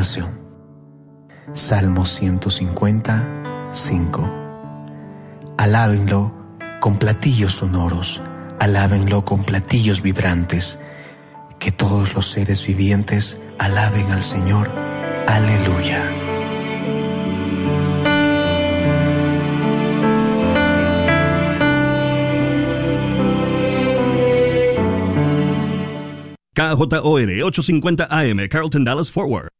oración. Salmo 150, 5. Alábenlo con platillos sonoros, alábenlo con platillos vibrantes, que todos los seres vivientes alaben al Señor. Aleluya. KJOR 850 AM, Carlton Dallas Forward.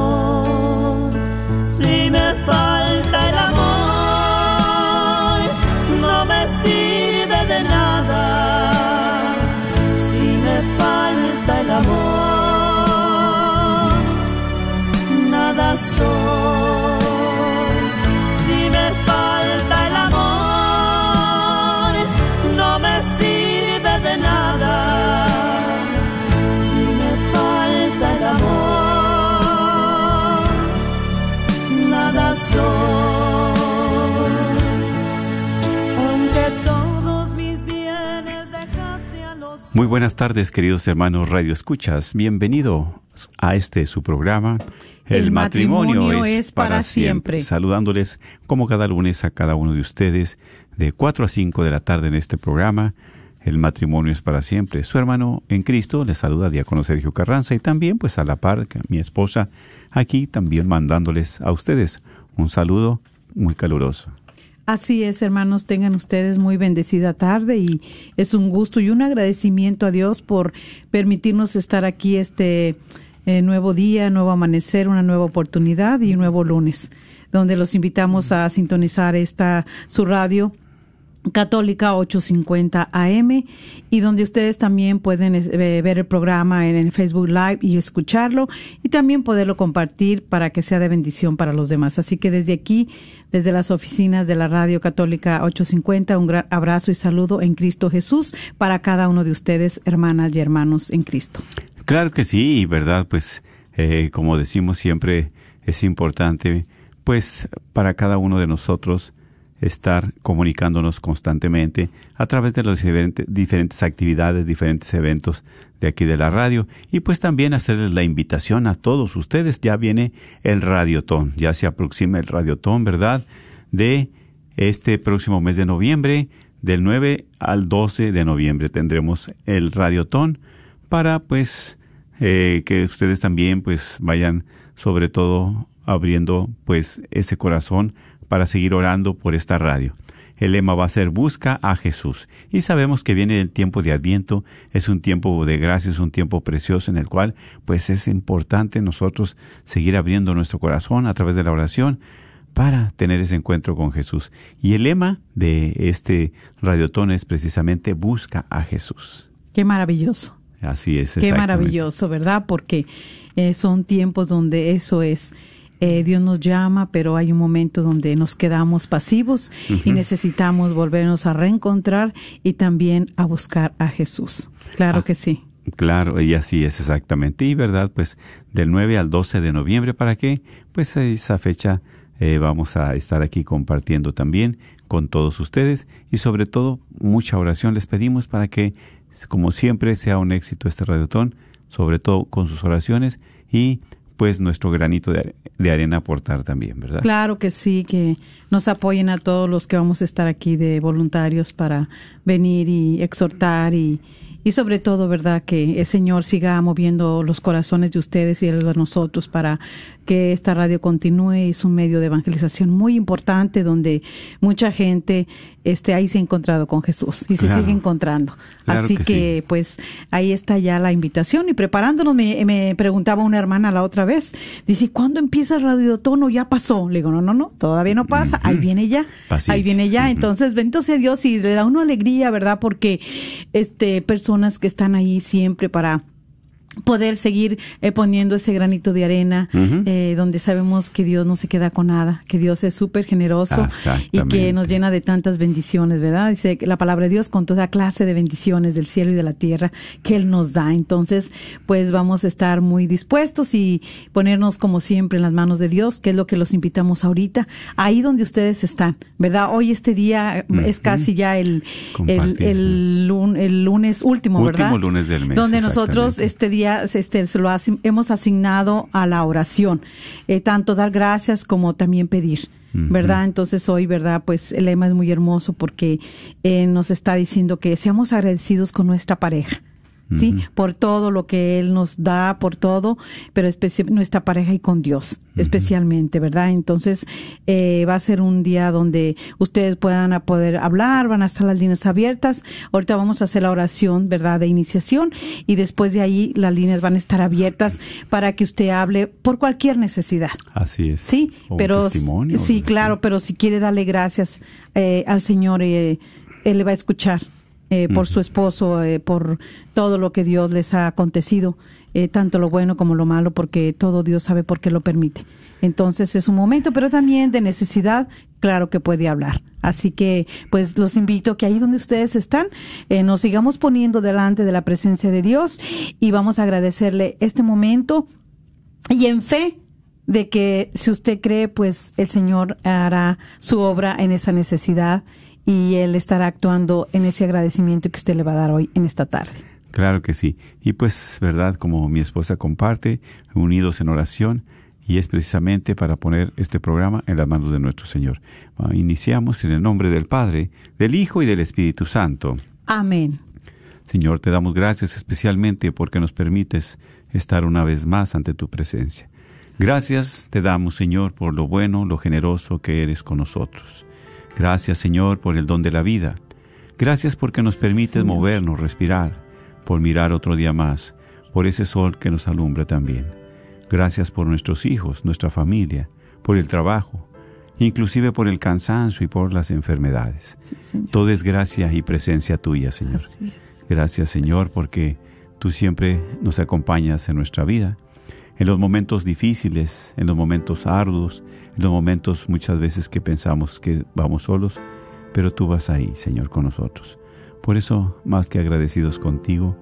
Muy buenas tardes, queridos hermanos Radio Escuchas. Bienvenido a este su programa. El matrimonio es para siempre. Saludándoles como cada lunes a cada uno de ustedes de 4 a 5 de la tarde en este programa. El matrimonio es para siempre. Su hermano en Cristo les saluda Diácono Sergio Carranza y también pues a la par que mi esposa aquí también mandándoles a ustedes un saludo muy caluroso. Así es, hermanos, tengan ustedes muy bendecida tarde y es un gusto y un agradecimiento a Dios por permitirnos estar aquí este eh, nuevo día, nuevo amanecer, una nueva oportunidad y un nuevo lunes, donde los invitamos a sintonizar esta su radio Católica 850 AM y donde ustedes también pueden eh, ver el programa en el Facebook Live y escucharlo y también poderlo compartir para que sea de bendición para los demás. Así que desde aquí, desde las oficinas de la Radio Católica 850, un gran abrazo y saludo en Cristo Jesús para cada uno de ustedes, hermanas y hermanos en Cristo. Claro que sí, verdad, pues eh, como decimos siempre, es importante, pues para cada uno de nosotros, estar comunicándonos constantemente a través de las diferentes, actividades, diferentes eventos de aquí de la radio y pues también hacerles la invitación a todos ustedes. Ya viene el Radiotón, ya se aproxima el Radiotón, ¿verdad? De este próximo mes de noviembre, del 9 al 12 de noviembre tendremos el Radiotón para pues eh, que ustedes también pues vayan sobre todo abriendo pues ese corazón para seguir orando por esta radio. El lema va a ser Busca a Jesús. Y sabemos que viene el tiempo de Adviento, es un tiempo de gracia, es un tiempo precioso en el cual pues es importante nosotros seguir abriendo nuestro corazón a través de la oración para tener ese encuentro con Jesús. Y el lema de este radiotón es precisamente Busca a Jesús. Qué maravilloso. Así es. Qué maravilloso, ¿verdad? Porque eh, son tiempos donde eso es eh, Dios nos llama, pero hay un momento donde nos quedamos pasivos y necesitamos volvernos a reencontrar y también a buscar a Jesús. Claro Ah. que sí. Claro, y así es exactamente. Y verdad, pues del 9 al 12 de noviembre, ¿para qué? Pues esa fecha eh, vamos a estar aquí compartiendo también con todos ustedes y sobre todo mucha oración les pedimos para que, como siempre, sea un éxito este radiotón, sobre todo con sus oraciones y pues nuestro granito de, are- de arena aportar también, ¿verdad? Claro que sí, que nos apoyen a todos los que vamos a estar aquí de voluntarios para venir y exhortar y, y sobre todo, ¿verdad? Que el Señor siga moviendo los corazones de ustedes y de nosotros para que esta radio continúe. Es un medio de evangelización muy importante donde mucha gente este, ahí se ha encontrado con Jesús y se Claro. sigue encontrando. Claro Así que que, sí. pues ahí está ya la invitación y preparándonos me, me preguntaba una hermana la otra vez, dice, ¿cuándo empieza el radiotono? Ya pasó. Le digo, no, no, no, todavía no pasa, ahí viene ya, Paciencia. ahí viene ya. Entonces, bendito sea Dios y le da una alegría, ¿verdad? Porque este personas que están ahí siempre para poder seguir eh, poniendo ese granito de arena, eh, donde sabemos que Dios no se queda con nada, que Dios es súper generoso y que nos llena de tantas bendiciones, ¿verdad? Dice que la palabra de Dios con toda clase de bendiciones del cielo y de la tierra que Él nos da. Entonces, pues vamos a estar muy dispuestos y ponernos como siempre en las manos de Dios, que es lo que los invitamos ahorita, ahí donde ustedes están, ¿verdad? Hoy este día eh, es casi ya el, el, el, el lunes último, Último ¿verdad? lunes del mes, Donde nosotros este día este, se lo hemos asignado a la oración, eh, tanto dar gracias como también pedir. ¿Verdad? Entonces hoy, ¿verdad? Pues el lema es muy hermoso porque eh, nos está diciendo que seamos agradecidos con nuestra pareja. ¿Sí? Por todo lo que Él nos da, por todo, pero nuestra pareja y con Dios, especialmente, ¿verdad? Entonces, eh, va a ser un día donde ustedes puedan a poder hablar, van a estar las líneas abiertas. Ahorita vamos a hacer la oración, ¿verdad? De iniciación y después de ahí las líneas van a estar abiertas para que usted hable por cualquier necesidad. Así es. Sí, O pero sí, claro, pero si quiere darle gracias eh, al Señor, eh, él le va a escuchar eh, por su esposo, eh, por todo lo que Dios les ha acontecido, eh, tanto lo bueno como lo malo, porque todo Dios sabe por qué lo permite. Entonces es un momento, pero también de necesidad, claro que puede hablar. Así que, pues los invito que ahí donde ustedes están, eh, nos sigamos poniendo delante de la presencia de Dios y vamos a agradecerle este momento y en fe de que si usted cree, pues el Señor hará su obra en esa necesidad y Él estará actuando en ese agradecimiento que usted le va a dar hoy en esta tarde. Claro que sí. Y pues, ¿verdad? Como mi esposa comparte, unidos en oración, y es precisamente para poner este programa en las manos de nuestro Señor. Ah, Iniciamos en el nombre del Padre, del Hijo y del Espíritu Santo. Amén. Señor, te damos gracias especialmente porque nos permites estar una vez más ante tu presencia. Gracias te damos, Señor, por lo bueno, lo generoso que eres con nosotros. Gracias, Señor, por el don de la vida. Gracias porque nos permites movernos, respirar, por mirar otro día más, por ese sol que nos alumbra también. Gracias por nuestros hijos, nuestra familia, por el trabajo, inclusive por el cansancio y por las enfermedades. Sí. Todo es gracia y presencia tuya, Señor. Gracias, Señor, porque tú siempre nos acompañas en nuestra vida, en los momentos difíciles, en los momentos arduos, en los momentos muchas veces que pensamos que vamos solos, pero tú vas ahí, Señor, con nosotros. Por eso, más que agradecidos contigo,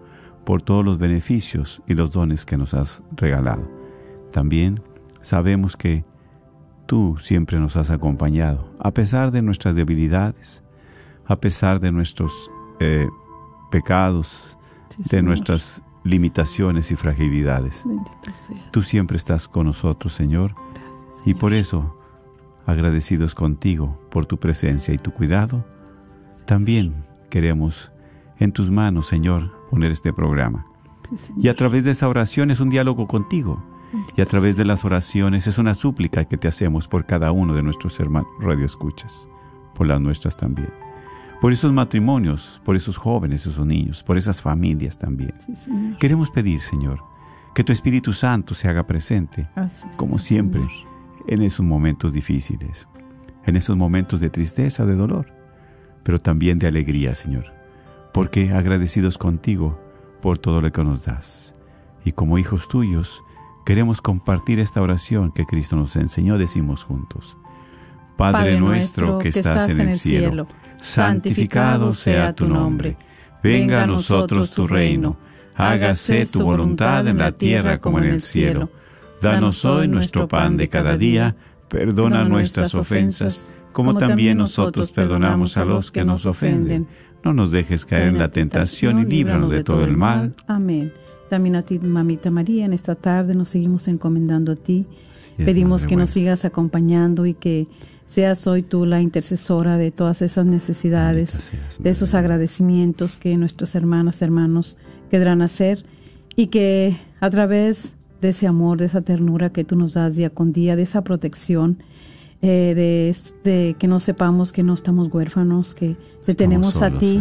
por todos los beneficios y los dones que nos has regalado. También sabemos que tú siempre nos has acompañado, a pesar de nuestras debilidades, a pesar de nuestros eh, pecados, Sí, de Señor. nuestras limitaciones y fragilidades. Tú siempre estás con nosotros, Señor, Gracias, y por eso, agradecidos contigo por tu presencia y tu cuidado, también queremos en tus manos, Señor, poner este programa. Sí. Y a través de esa oración es un diálogo contigo. Y a través de las oraciones es una súplica que te hacemos por cada uno de nuestros hermanos radioescuchas, por las nuestras también. Por esos matrimonios, por esos jóvenes, esos niños, por esas familias también. Sí. Queremos pedir, Señor, que tu Espíritu Santo se haga presente, Así como sea, siempre, Señor. en esos momentos difíciles, en esos momentos de tristeza, de dolor, pero también de alegría, Señor, porque agradecidos contigo por todo lo que nos das. Y como hijos tuyos, queremos compartir esta oración que Cristo nos enseñó, decimos juntos. Padre, nuestro que estás en el cielo, santificado sea tu nombre. Venga a nosotros tu reino. Hágase tu voluntad en la tierra como en el cielo. Danos hoy nuestro pan de cada día. Perdona nuestras ofensas, como también nosotros perdonamos a los que nos ofenden. No nos dejes caer en la tentación y líbranos de todo el mal. Amén. También a ti, mamita María, en esta tarde nos seguimos encomendando a ti. Pedimos que nos sigas acompañando y que seas hoy tú la intercesora de todas esas necesidades, seas, de esos agradecimientos que nuestras hermanas, hermanos querrán hacer y que a través de ese amor, de esa ternura que tú nos das día con día, de esa protección, eh, de, de que no sepamos que no estamos huérfanos, que te tenemos a ti,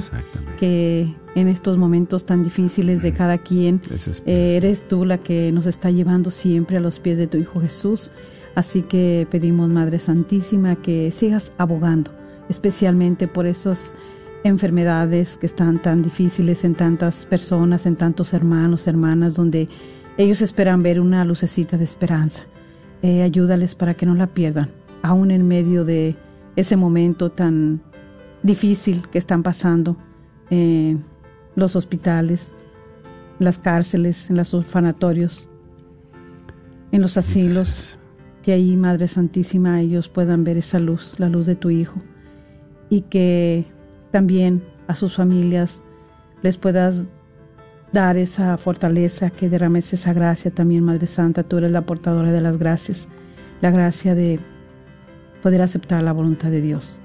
que en estos momentos tan difíciles de cada quien, eh, eres tú la que nos está llevando siempre a los pies de tu Hijo Jesús. Así que pedimos, Madre Santísima, que sigas abogando, especialmente por esas enfermedades que están tan difíciles en tantas personas, en tantos hermanos, hermanas, donde ellos esperan ver una lucecita de esperanza. Eh, ayúdales para que no la pierdan, aún en medio de ese momento tan difícil que están pasando en los hospitales, las cárceles, en los orfanatorios, en los asilos, que ahí, Madre Santísima, ellos puedan ver esa luz, la luz de tu Hijo, y que también a sus familias les puedas dar esa fortaleza, que derrames esa gracia también, Madre Santa, tú eres la portadora de las gracias, la gracia de poder aceptar la voluntad de Dios.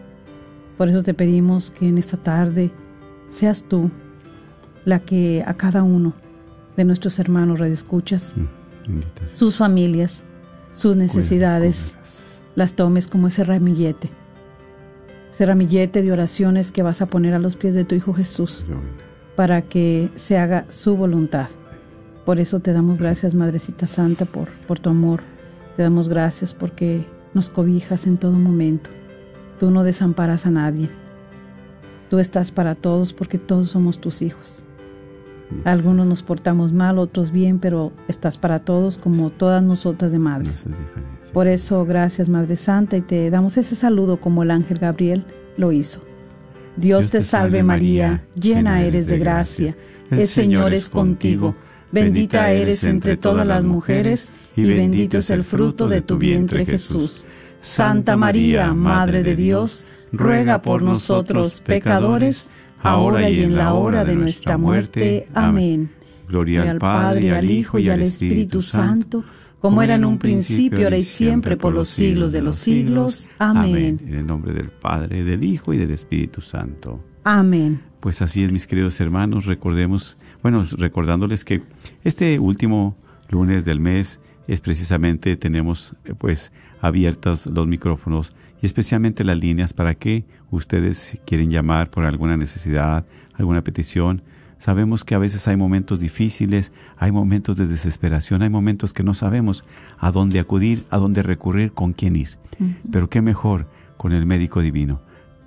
Por eso te pedimos que en esta tarde seas tú la que a cada uno de nuestros hermanos radioescuchas, Mm, sus familias, sus necesidades, Cuídalas, las tomes como ese ramillete. Ese ramillete de oraciones que vas a poner a los pies de tu Hijo Jesús para que se haga su voluntad. Por eso te damos gracias, Madrecita Santa, por, por tu amor. Te damos gracias porque nos cobijas en todo momento. Tú no desamparas a nadie. Tú estás para todos porque todos somos tus hijos. Algunos nos portamos mal, otros bien, pero estás para todos como todas nosotras de madres. Por eso, gracias Madre Santa, y te damos ese saludo como el ángel Gabriel lo hizo. Dios te salve María, llena eres de gracia, el Señor es contigo, bendita eres entre todas las mujeres, y bendito es el fruto de tu vientre Jesús. Santa María, Madre de Dios, ruega por nosotros pecadores, ahora y en la hora de nuestra muerte. Amén. Gloria al Padre, al Hijo y al Espíritu Santo, como era en un principio, ahora y siempre, por los siglos de los siglos. Amén. En el nombre del Padre, del Hijo y del Espíritu Santo. Amén. Pues así es, mis queridos hermanos, recordemos, bueno, recordándoles que este último lunes del mes es precisamente, tenemos eh, pues abiertos los micrófonos y especialmente las líneas para que ustedes quieren llamar por alguna necesidad, alguna petición. Sabemos que a veces hay momentos difíciles, hay momentos de desesperación, hay momentos que no sabemos a dónde acudir, a dónde recurrir, con quién ir. Pero qué mejor con el médico divino,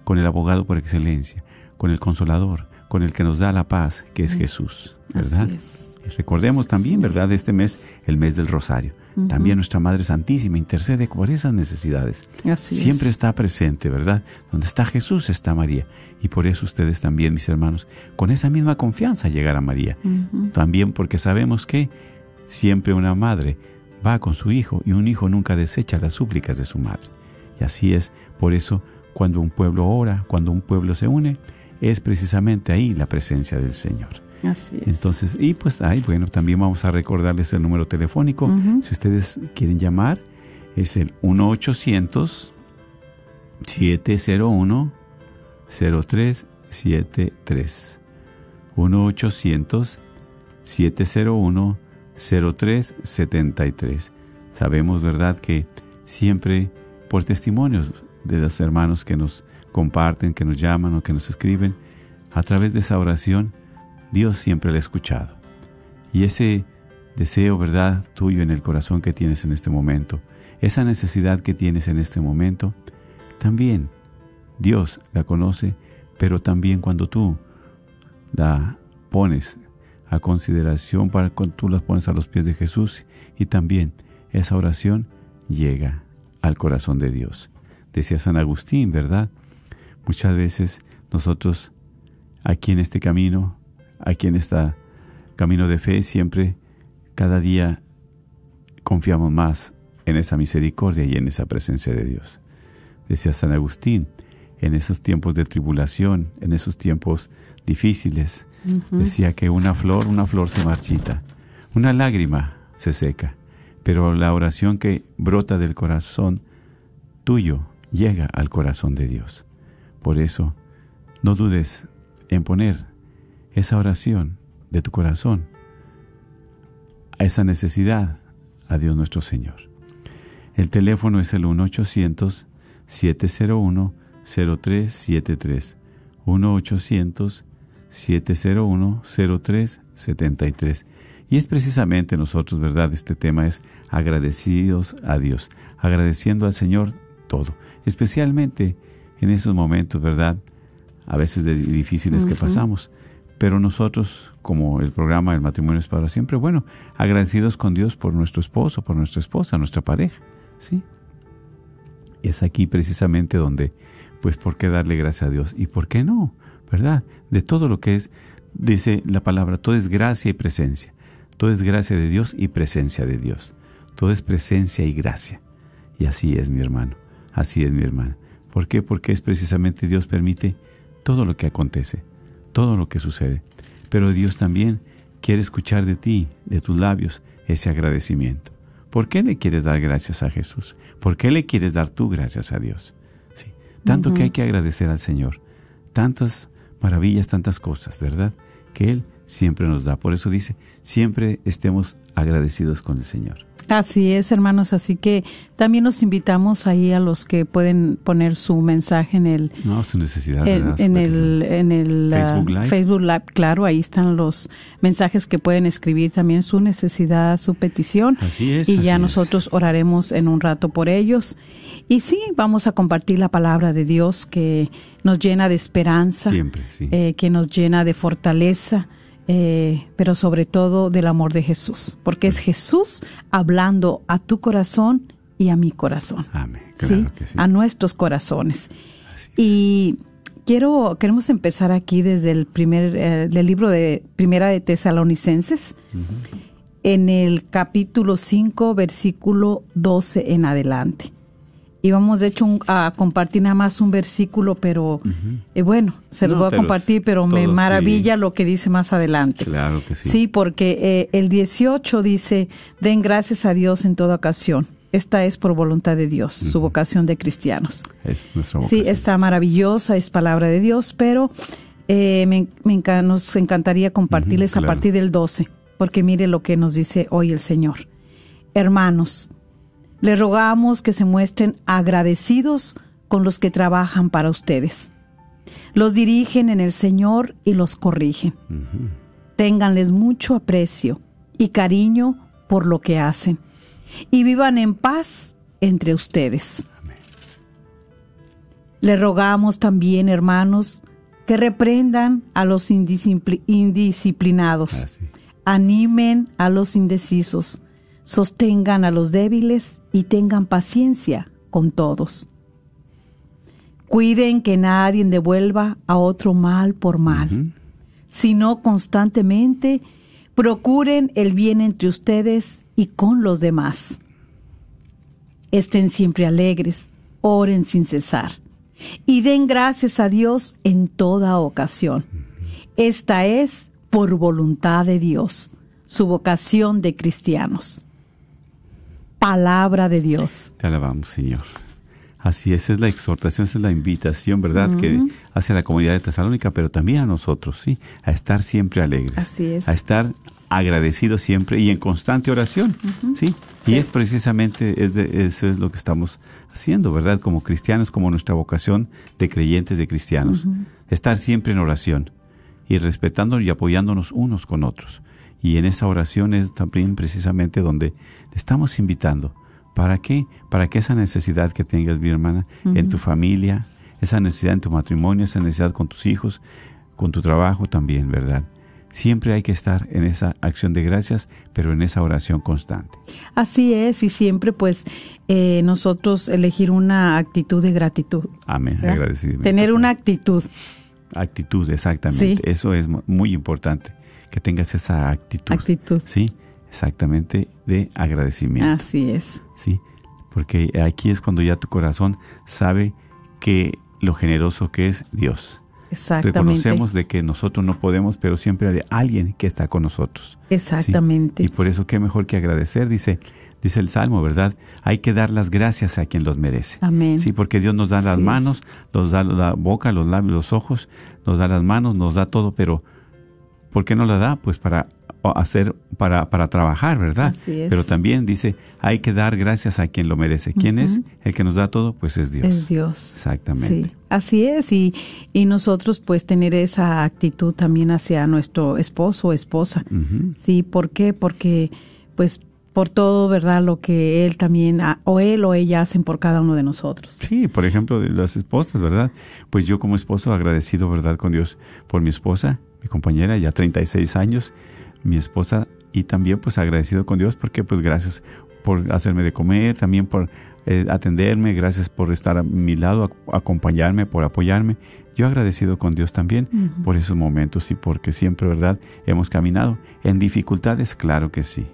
con el abogado por excelencia, con el consolador, con el que nos da la paz, que es Jesús, ¿verdad? Así es. Recordemos también, ¿verdad? Este mes, el mes del Rosario. También nuestra Madre Santísima intercede por esas necesidades. Así es. Siempre está presente, ¿verdad? Donde está Jesús está María. Y por eso ustedes también, mis hermanos, con esa misma confianza llegar a María. También porque sabemos que siempre una madre va con su hijo y un hijo nunca desecha las súplicas de su madre. Y así es, por eso, cuando un pueblo ora, cuando un pueblo se une, es precisamente ahí la presencia del Señor. Así es. Entonces, y pues, ahí, bueno, también vamos a recordarles el número telefónico. Si ustedes quieren llamar, es el 1-800-701-0373. 1-800-701-0373. Sabemos, ¿verdad?, que siempre por testimonios de los hermanos que nos comparten, que nos llaman o que nos escriben, a través de esa oración, Dios siempre la ha escuchado. Y ese deseo, ¿verdad?, tuyo en el corazón que tienes en este momento, esa necesidad que tienes en este momento, también Dios la conoce, pero también cuando tú la pones a consideración, para cuando tú la pones a los pies de Jesús y también esa oración llega al corazón de Dios. Decía San Agustín, ¿verdad? Muchas veces nosotros aquí en este camino, aquí en este camino de fe, siempre, cada día confiamos más en esa misericordia y en esa presencia de Dios. Decía San Agustín, en esos tiempos de tribulación, en esos tiempos difíciles, decía que una flor, una flor se marchita, una lágrima se seca, pero la oración que brota del corazón tuyo llega al corazón de Dios. Por eso, no dudes en poner esa oración de tu corazón a esa necesidad a Dios nuestro Señor. El teléfono es el 1-800-701-0373. 1-800-701-0373. Y es precisamente nosotros, ¿verdad? Este tema es agradecidos a Dios, agradeciendo al Señor todo, especialmente en esos momentos, ¿verdad? A veces de difíciles que pasamos. Pero nosotros, como el programa El matrimonio es para siempre, bueno, agradecidos con Dios por nuestro esposo, por nuestra esposa, nuestra pareja, ¿sí? Es aquí precisamente donde, pues, ¿por qué darle gracias a Dios? ¿Y por qué no? ¿Verdad? De todo lo que es, dice la palabra, todo es gracia y presencia. Todo es gracia de Dios y presencia de Dios. Todo es presencia y gracia. Y así es, mi hermano. Así es, mi hermana. ¿Por qué? Porque es precisamente Dios permite todo lo que acontece, todo lo que sucede. Pero Dios también quiere escuchar de ti, de tus labios, ese agradecimiento. ¿Por qué le quieres dar gracias a Jesús? ¿Por qué le quieres dar tú gracias a Dios? Sí, tanto que hay que agradecer al Señor. Tantas maravillas, tantas cosas, ¿verdad? Que Él siempre nos da. Por eso dice, siempre estemos agradecidos con el Señor. Así es, hermanos. Así que también los invitamos ahí a los que pueden poner su mensaje en el No, su necesidad. en, el en el ah, Facebook Live. Facebook Live, claro, ahí están los mensajes que pueden escribir también su necesidad, su petición. Así es, Y ya es. nosotros oraremos en un rato por ellos. Y sí, vamos a compartir la palabra de Dios que nos llena de esperanza, Siempre, sí. eh, que nos llena de fortaleza, eh, pero sobre todo del amor de Jesús, porque es Jesús hablando a tu corazón y a mi corazón. Amén. Claro ¿sí? que sí. a nuestros corazones. Y quiero queremos empezar aquí desde el primer eh, del libro de Primera de Tesalonicenses en el capítulo 5 versículo 12 en adelante. Y vamos de hecho un- a compartir nada más un versículo, pero eh, bueno, se los No, voy a compartir, pero me maravilla lo que dice más adelante. Claro que sí. Sí, porque eh, el 18 dice, den gracias a Dios en toda ocasión. Esta es por voluntad de Dios, su vocación de cristianos. Es nuestra Sí, está maravillosa, es palabra de Dios, pero eh, me, me enca- nos encantaría compartirles a claro. partir del 12, porque mire lo que nos dice hoy el Señor. Hermanos, les rogamos que se muestren agradecidos con los que trabajan para ustedes. Los dirigen en el Señor y los corrigen. Ténganles mucho aprecio y cariño por lo que hacen y vivan en paz entre ustedes. Le rogamos también, hermanos, que reprendan a los indiscipli- indisciplinados, Ah, sí. animen a los indecisos, sostengan a los débiles y tengan paciencia con todos. Cuiden que nadie devuelva a otro mal por mal, sino constantemente procuren el bien entre ustedes y con los demás. Estén siempre alegres, oren sin cesar y den gracias a Dios en toda ocasión. Esta es por voluntad de Dios, su vocación de cristianos. Palabra de Dios. Te alabamos, Señor. Así es, es la exhortación, esa es la invitación, ¿verdad? Que hace la comunidad de Tesalónica, pero también a nosotros, ¿sí? A estar siempre alegres. Así es. A estar agradecidos siempre y en constante oración, ¿sí? Y es precisamente, es de- eso es lo que estamos haciendo, ¿verdad? Como cristianos, como nuestra vocación de creyentes, de cristianos. Estar siempre en oración y respetándonos y apoyándonos unos con otros. Y en esa oración es también precisamente donde te estamos invitando. ¿Para qué? Para que esa necesidad que tengas, mi hermana, en tu familia, esa necesidad en tu matrimonio, esa necesidad con tus hijos, con tu trabajo también, ¿verdad? Siempre hay que estar en esa acción de gracias, pero en esa oración constante. Así es, y siempre pues eh, nosotros elegir una actitud de gratitud. Amén. Agradecimiento. Tener una actitud. actitud, exactamente. Sí. Eso es mu- muy importante, que tengas esa actitud. Actitud. Sí, exactamente, de agradecimiento. Así es. Sí, porque aquí es cuando ya tu corazón sabe que lo generoso que es Dios, Exactamente. Reconocemos de que nosotros no podemos, pero siempre hay alguien que está con nosotros. ¿sí? Exactamente. Y por eso qué mejor que agradecer, dice, dice el Salmo, ¿verdad? Hay que dar las gracias a quien los merece. Amén. Sí, porque Dios nos da las Así es. manos, nos da la boca, los labios, los ojos, nos da las manos, nos da todo, pero ¿por qué no la da? Pues para hacer, para, para trabajar, ¿verdad? Así es. Pero también dice, hay que dar gracias a quien lo merece. ¿Quién es el que nos da todo? Pues es Dios. Es Dios. Exactamente. Sí, así es. Y, y nosotros pues tener esa actitud también hacia nuestro esposo o esposa. Sí, ¿por qué? Porque pues por todo, ¿verdad? Lo que él también, o él o ella hacen por cada uno de nosotros. Sí, por ejemplo, de las esposas, ¿verdad? Pues yo como esposo agradecido, ¿verdad? Con Dios por mi esposa, mi compañera, ya 36 años, mi esposa, y también pues agradecido con Dios porque pues gracias por hacerme de comer, también por eh, atenderme, gracias por estar a mi lado, ac- acompañarme, por apoyarme. Yo agradecido con Dios también por esos momentos y porque siempre, ¿verdad? Hemos caminado. En dificultades, claro que sí.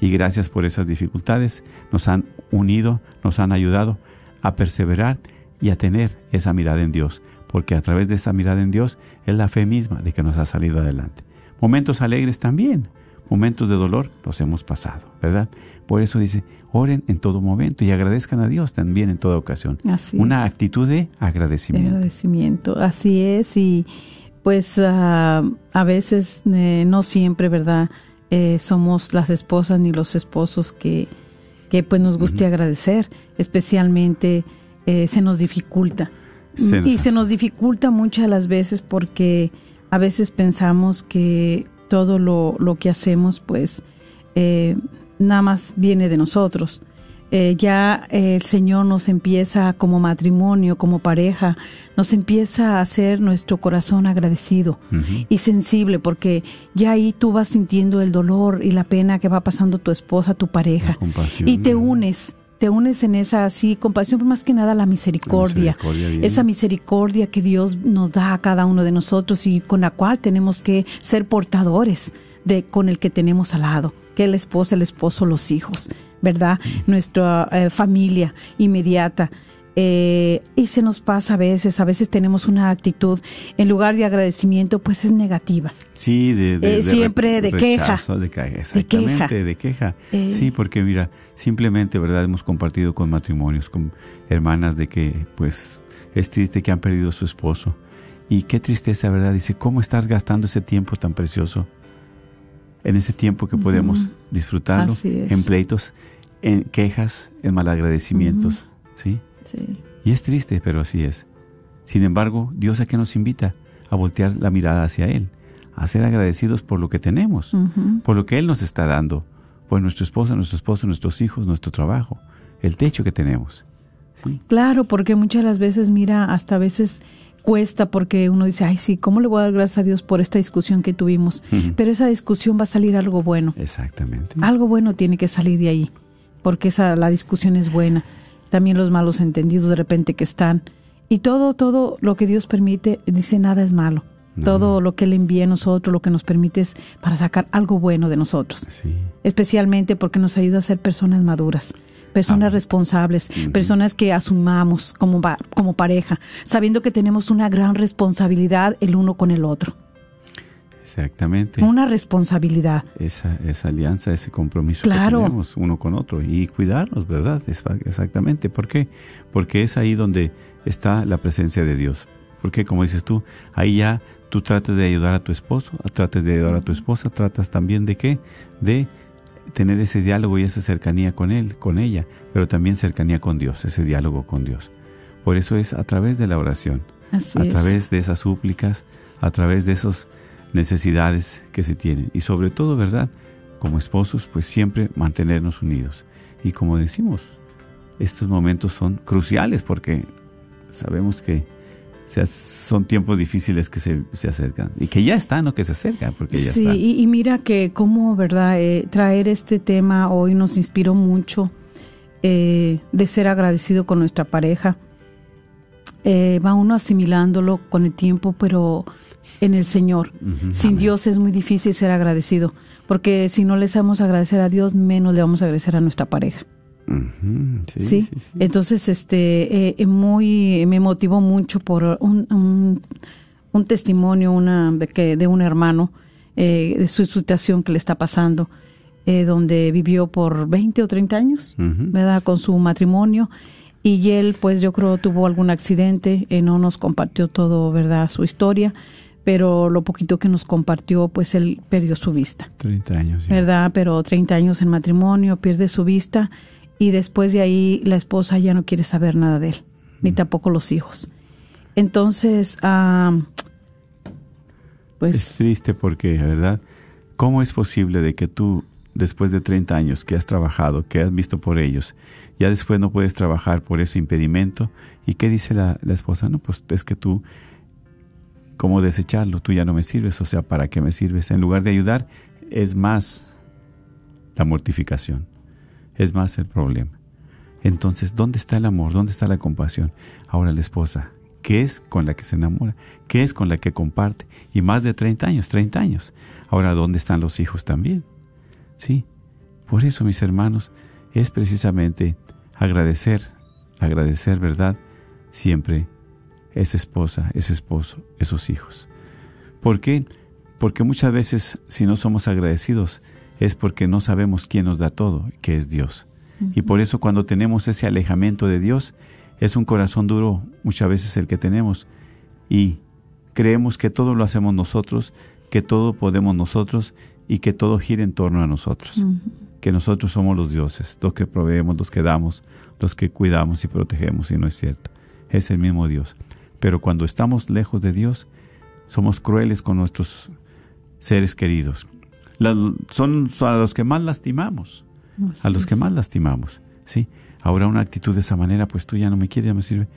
Y gracias por esas dificultades. Nos han unido, nos han ayudado a perseverar y a tener esa mirada en Dios. Porque a través de esa mirada en Dios es la fe misma de que nos ha salido adelante. Momentos alegres también. Momentos de dolor los hemos pasado, ¿verdad? Por eso dice, oren en todo momento y agradezcan a Dios también en toda ocasión. Así Una es. actitud de agradecimiento. Agradecimiento, así es. Y pues ah, a veces eh, no siempre, ¿verdad? Eh, somos las esposas ni los esposos que, que pues nos guste agradecer, especialmente eh, se nos dificulta. Se y se nos dificulta muchas las veces porque a veces pensamos que todo lo, lo que hacemos pues eh, nada más viene de nosotros. Eh, ya el Señor nos empieza como matrimonio, como pareja, nos empieza a hacer nuestro corazón agradecido y sensible, porque ya ahí tú vas sintiendo el dolor y la pena que va pasando tu esposa, tu pareja, y te unes, te unes en esa así compasión, pero más que nada la misericordia, La misericordia divina. esa misericordia que Dios nos da a cada uno de nosotros y con la cual tenemos que ser portadores de con el que tenemos al lado, que la esposa, el esposo, los hijos, ¿verdad? Nuestra eh, familia inmediata. Eh, y se nos pasa a veces, a veces tenemos una actitud, en lugar de agradecimiento, pues es negativa. Sí, de, de- Eh, de siempre re- de queja. rechazo, De queja. Exactamente, de queja. Sí, porque mira, simplemente, ¿verdad? Hemos compartido con matrimonios, con hermanas de que, pues, es triste que han perdido a su esposo. Y qué tristeza, ¿verdad? Dice, ¿cómo estás gastando ese tiempo tan precioso? En ese tiempo que podemos Ujú. disfrutarlo Así es. en pleitos, en quejas, en malagradecimientos, ¿sí? Sí. Y es triste, pero así es. Sin embargo, Dios a qué nos invita? A voltear la mirada hacia Él, a ser agradecidos por lo que tenemos, por lo que Él nos está dando, por nuestra esposa, nuestro esposo, nuestros hijos, nuestro trabajo, el techo que tenemos. ¿sí? Claro, porque muchas de las veces, mira, hasta a veces cuesta porque uno dice, ay, sí, ¿cómo le voy a dar gracias a Dios por esta discusión que tuvimos? Pero esa discusión va a salir algo bueno. Exactamente. Algo bueno tiene que salir de ahí, porque esa, la discusión es buena. También los malos entendidos de repente que están. Y todo, todo lo que Dios permite, dice, nada es malo. No. Todo lo que Él envía a nosotros, lo que nos permite es para sacar algo bueno de nosotros. Sí. Especialmente porque nos ayuda a ser personas maduras, personas responsables, personas que asumamos como, como pareja, sabiendo que tenemos una gran responsabilidad el uno con el otro. Exactamente. Una responsabilidad. Esa, esa alianza, ese compromiso Claro. que tenemos uno con otro y cuidarnos, ¿verdad? Es- exactamente. ¿Por qué? Porque es ahí donde está la presencia de Dios. Porque, como dices tú, ahí ya tú tratas de ayudar a tu esposo, tratas de ayudar a tu esposa, tratas también de qué? De tener ese diálogo y esa cercanía con él, con ella, pero también cercanía con Dios, ese diálogo con Dios. Por eso es a través de la oración, Así a es. través de esas súplicas, a través de esas necesidades que se tienen. Y sobre todo, ¿verdad? Como esposos, pues siempre mantenernos unidos. Y como decimos, estos momentos son cruciales porque sabemos que se- son tiempos difíciles que se, se acercan y que ya están o que se acercan porque ya sí, están. y, y mira que cómo, ¿verdad? Eh, traer este tema hoy nos inspiró mucho eh, de ser agradecido con nuestra pareja. Eh, va uno asimilándolo con el tiempo, pero en el Señor. Sin amén. Dios es muy difícil ser agradecido, porque si no le sabemos agradecer a Dios, menos le vamos a agradecer a nuestra pareja. Sí, ¿sí? sí, sí. Entonces, este, eh, muy, me motivó mucho por un, un, un testimonio una, de, que, de un hermano eh, de su situación que le está pasando, eh, donde vivió por 20 o 30 años, ¿verdad? Con su matrimonio. Y él, pues yo creo, tuvo algún accidente, eh, no nos compartió todo, ¿verdad? Su historia, pero lo poquito que nos compartió, pues él perdió su vista. 30 años. ¿verdad? Pero 30 años en matrimonio, pierde su vista y después de ahí la esposa ya no quiere saber nada de él, ni tampoco los hijos. Entonces, ah, Es pues triste porque, ¿verdad? ¿Cómo es posible de que tú, después de 30 años que has trabajado, que has visto por ellos, ya después no puedes trabajar por ese impedimento? ¿Y qué dice la, la esposa? No, pues es que tú, ¿cómo desecharlo? Tú ya no me sirves, o sea, ¿para qué me sirves? En lugar de ayudar, es más la mortificación, es más el problema. Entonces, ¿dónde está el amor? ¿Dónde está la compasión? Ahora la esposa, ¿qué es con la que se enamora? ¿Qué es con la que comparte? Y más de 30 años, 30 años. Ahora, ¿dónde están los hijos también? Sí. Por eso, mis hermanos, es precisamente agradecer, agradecer, ¿verdad? Siempre esa esposa, ese esposo, esos hijos. ¿Por qué? Porque muchas veces si no somos agradecidos es porque no sabemos quién nos da todo, que es Dios. Y por eso cuando tenemos ese alejamiento de Dios, es un corazón duro muchas veces el que tenemos y creemos que todo lo hacemos nosotros, que todo podemos nosotros y que todo gira en torno a nosotros. Que nosotros somos los dioses, los que proveemos, los que damos, los que cuidamos y protegemos, y no es cierto. Es el mismo Dios. Pero cuando estamos lejos de Dios, somos crueles con nuestros seres queridos. Son a los que más lastimamos, a los que más lastimamos, ¿sí? Ahora una actitud de esa manera, pues tú ya no me quieres, ya me sirve.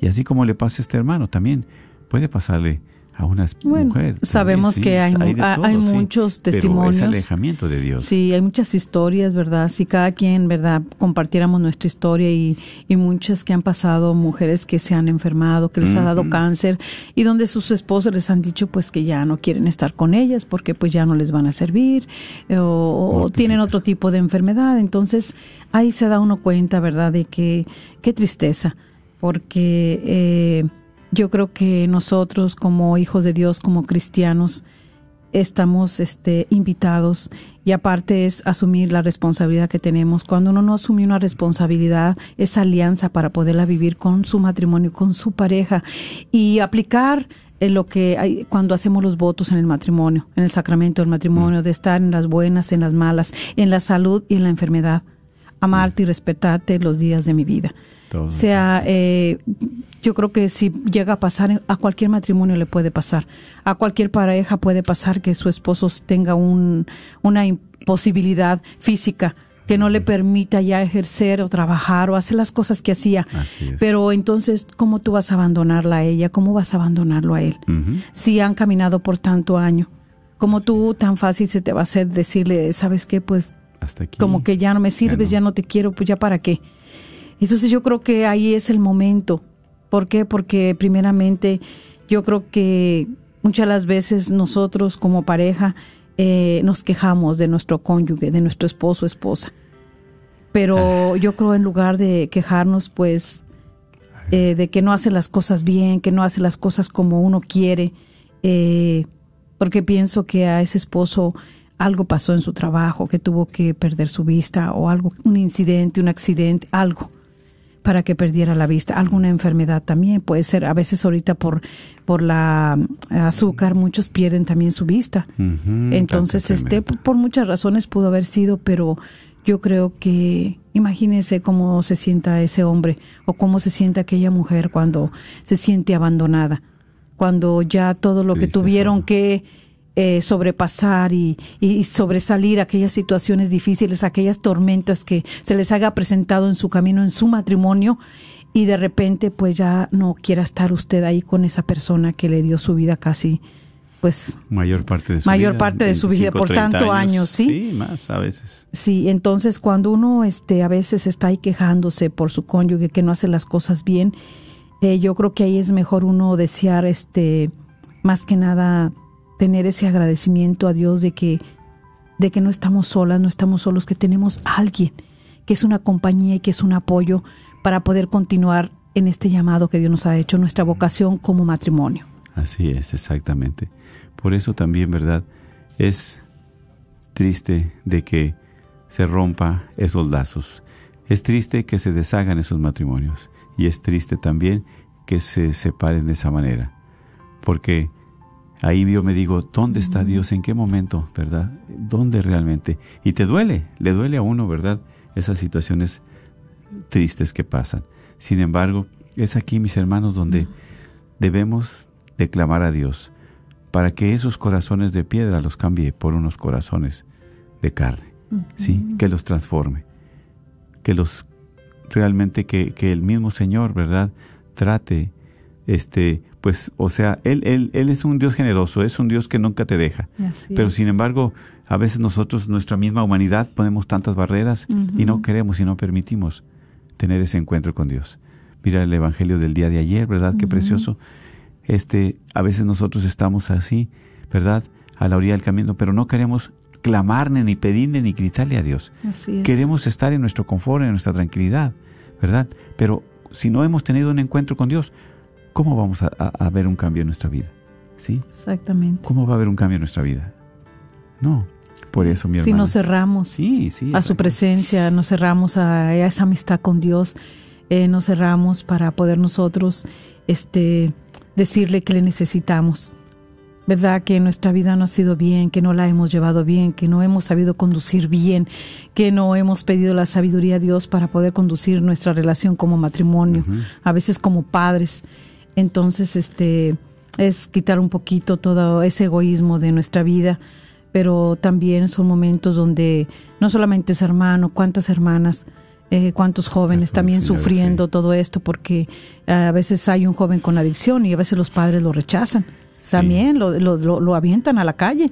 Y así como le pasa a este hermano, también puede pasarle a una Bueno, mujer. sabemos también, que hay hay todo, sí. muchos Pero testimonios. es alejamiento de Dios. Sí, hay muchas historias, ¿verdad? Si cada quien, ¿verdad? Compartiéramos nuestra historia y, y muchas que han pasado, mujeres que se han enfermado, que les ha dado cáncer y donde sus esposos les han dicho pues que ya no quieren estar con ellas porque pues ya no les van a servir eh, o, tienen otro tipo de enfermedad. Entonces ahí se da uno cuenta, ¿verdad? De que qué tristeza, porque eh, yo creo que nosotros como hijos de Dios, como cristianos, estamos este, invitados y aparte es asumir la responsabilidad que tenemos. Cuando uno no asume una responsabilidad, esa alianza para poderla vivir con su matrimonio, con su pareja y aplicar eh, lo que hay cuando hacemos los votos en el matrimonio, en el sacramento del matrimonio, de estar en las buenas, en las malas, en la salud y en la enfermedad, amarte y respetarte los días de mi vida. Todo. O sea, eh, yo creo que si llega a pasar, a cualquier matrimonio le puede pasar, a cualquier pareja puede pasar que su esposo tenga un, una imposibilidad física que no le permita ya ejercer o trabajar o hacer las cosas que hacía. Así. Pero entonces, ¿cómo tú vas a abandonarla a ella? ¿Cómo vas a abandonarlo a él? Si han caminado por tanto año, como tú tan fácil se te va a hacer decirle, ¿sabes qué? Pues Hasta aquí. como que ya no me sirves, ya no. no, te quiero, pues ya para qué. Entonces yo creo que ahí es el momento. ¿Por qué? Porque primeramente yo creo que muchas las veces nosotros como pareja eh, nos quejamos de nuestro cónyuge, de nuestro esposo o esposa. Pero yo creo en lugar de quejarnos, pues, eh, de que no hace las cosas bien, que no hace las cosas como uno quiere, eh, porque pienso que a ese esposo algo pasó en su trabajo, que tuvo que perder su vista o algo, un incidente, un accidente, algo para que perdiera la vista, alguna enfermedad también puede ser, a veces ahorita por por la mm, azúcar muchos pierden también su vista. Entonces, este por muchas razones pudo haber sido, pero yo creo que imagínese cómo se sienta ese hombre o cómo se siente aquella mujer cuando se siente abandonada, cuando ya todo lo que tuvieron que eh, sobrepasar y, y sobresalir aquellas situaciones difíciles, aquellas tormentas que se les haga presentado en su camino, en su matrimonio, y de repente pues ya no quiera estar usted ahí con esa persona que le dio su vida casi, pues Mayor parte de su Mayor vida. parte de su vida, 25, por 30 tanto años, ¿sí? Sí, más a veces. Sí, entonces cuando uno este, a veces está ahí quejándose por su cónyuge que no hace las cosas bien, eh, yo creo que ahí es mejor uno desear, este, más que nada, tener ese agradecimiento a Dios de que, de que no estamos solas, no estamos solos, que tenemos a alguien que es una compañía y que es un apoyo para poder continuar en este llamado que Dios nos ha hecho, nuestra vocación como matrimonio. Así es, exactamente. Por eso también, ¿verdad? Es triste de que se rompa esos lazos. Es triste que se deshagan esos matrimonios. Y es triste también que se separen de esa manera. Porque ahí yo me digo, ¿dónde está Dios? ¿En qué momento? ¿Verdad? ¿Dónde realmente? Y te duele, le duele a uno, ¿verdad? Esas situaciones tristes que pasan. Sin embargo, es aquí, mis hermanos, donde debemos declamar a Dios para que esos corazones de piedra los cambie por unos corazones de carne, ¿sí? Que los transforme, que los realmente que, que el mismo Señor, ¿verdad? Trate, este, pues, o sea, él, él, él es un Dios generoso, es un Dios que nunca te deja. Así Pero es. sin embargo, a veces nosotros, nuestra misma humanidad, ponemos tantas barreras y no queremos y no permitimos tener ese encuentro con Dios. Mira el Evangelio del día de ayer, ¿verdad? Qué precioso. Este, a veces nosotros estamos así, ¿verdad? A la orilla del camino, pero no queremos clamarle, ni pedirle, ni gritarle a Dios. Así es. Queremos estar en nuestro confort, en nuestra tranquilidad, ¿verdad? Pero si no hemos tenido un encuentro con Dios, ¿cómo vamos a, a- a ver un cambio en nuestra vida? ¿Sí? Exactamente. ¿Cómo va a haber un cambio en nuestra vida? No. Por eso, mi Si hermana. nos cerramos Sí, sí. a su presencia, nos cerramos a, a esa amistad con Dios, eh, nos cerramos para poder nosotros este, decirle que le necesitamos. ¿Verdad? Que nuestra vida no ha sido bien, que no la hemos llevado bien, que no hemos sabido conducir bien, que no hemos pedido la sabiduría a Dios para poder conducir nuestra relación como matrimonio, a veces como padres. Entonces, este es quitar un poquito todo ese egoísmo de nuestra vida, pero también son momentos donde no solamente es hermano, cuántas hermanas, eh, cuántos jóvenes también señora, sufriendo sí. todo esto, porque eh, a veces hay un joven con adicción y a veces los padres lo rechazan. Sí. También lo, lo, lo- lo avientan a la calle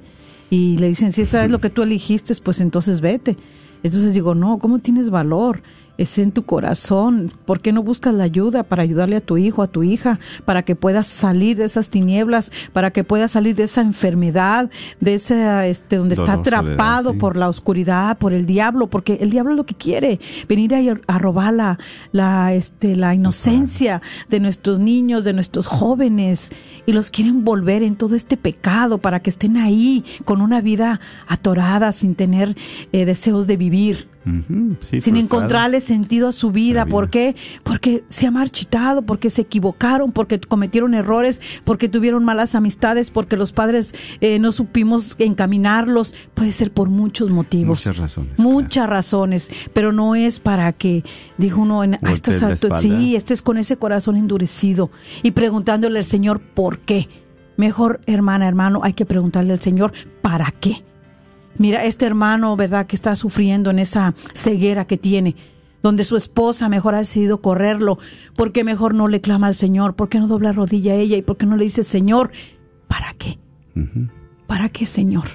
y le dicen, si esa es lo que tú elegiste, pues entonces vete. Entonces digo, no, ¿cómo tienes valor? Es en tu corazón. ¿Por qué no buscas la ayuda para ayudarle a tu hijo, a tu hija, para que puedas salir de esas tinieblas, para que puedas salir de esa enfermedad, de ese, este, donde está soledad, atrapado sí. por la oscuridad, por el diablo, porque el diablo es lo que quiere, venir a, a robar la, la, este, la inocencia de nuestros niños, de nuestros jóvenes, y los quieren volver en todo este pecado para que estén ahí con una vida atorada, sin tener eh, deseos de vivir Sí, sin frustrado. encontrarle sentido a su vida. ¿Por qué? Porque se ha marchitado, porque se equivocaron, porque cometieron errores, porque tuvieron malas amistades, porque los padres eh, no supimos encaminarlos. Puede ser por muchos motivos. Muchas razones, Muchas razones, pero no es para que, dijo uno, en, a Voltees estas la alturas, espalda. sí, estés con ese corazón endurecido y preguntándole al Señor por qué. Mejor, hermana, hermano, hay que preguntarle al Señor para qué. Mira, este hermano, ¿verdad?, que está sufriendo en esa ceguera que tiene, donde su esposa mejor ha decidido correrlo, ¿por qué mejor no le clama al Señor? ¿Por qué no dobla rodilla a ella? ¿Y por qué no le dice, Señor, ¿para qué? ¿Para qué, Señor?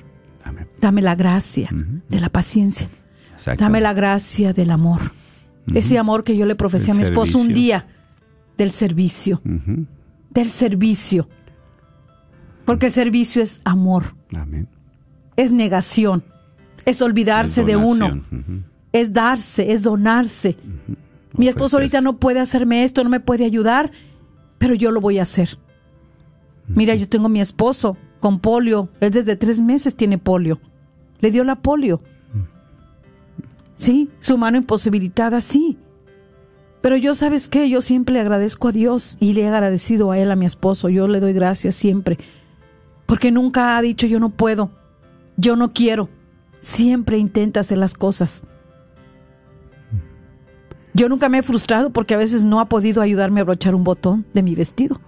Dame la gracia de la paciencia. Dame la gracia del amor. Ese amor que yo le profesé a mi esposo un día, del servicio, del servicio. Porque el servicio es amor, Amén. Es negación, es olvidarse Es de uno, es darse, es donarse. Mi esposo ahorita no puede hacerme esto, no me puede ayudar, pero yo lo voy a hacer. Mira, yo tengo mi esposo con polio, él desde tres meses tiene polio. Le dio la polio. Sí, su mano imposibilitada, sí. Pero yo, ¿sabes qué? Yo siempre le agradezco a Dios y le he agradecido a él, a mi esposo. Yo le doy gracias siempre. Porque nunca ha dicho yo no puedo, yo no quiero. Siempre intenta hacer las cosas. Yo nunca me he frustrado porque a veces no ha podido ayudarme a abrochar un botón de mi vestido.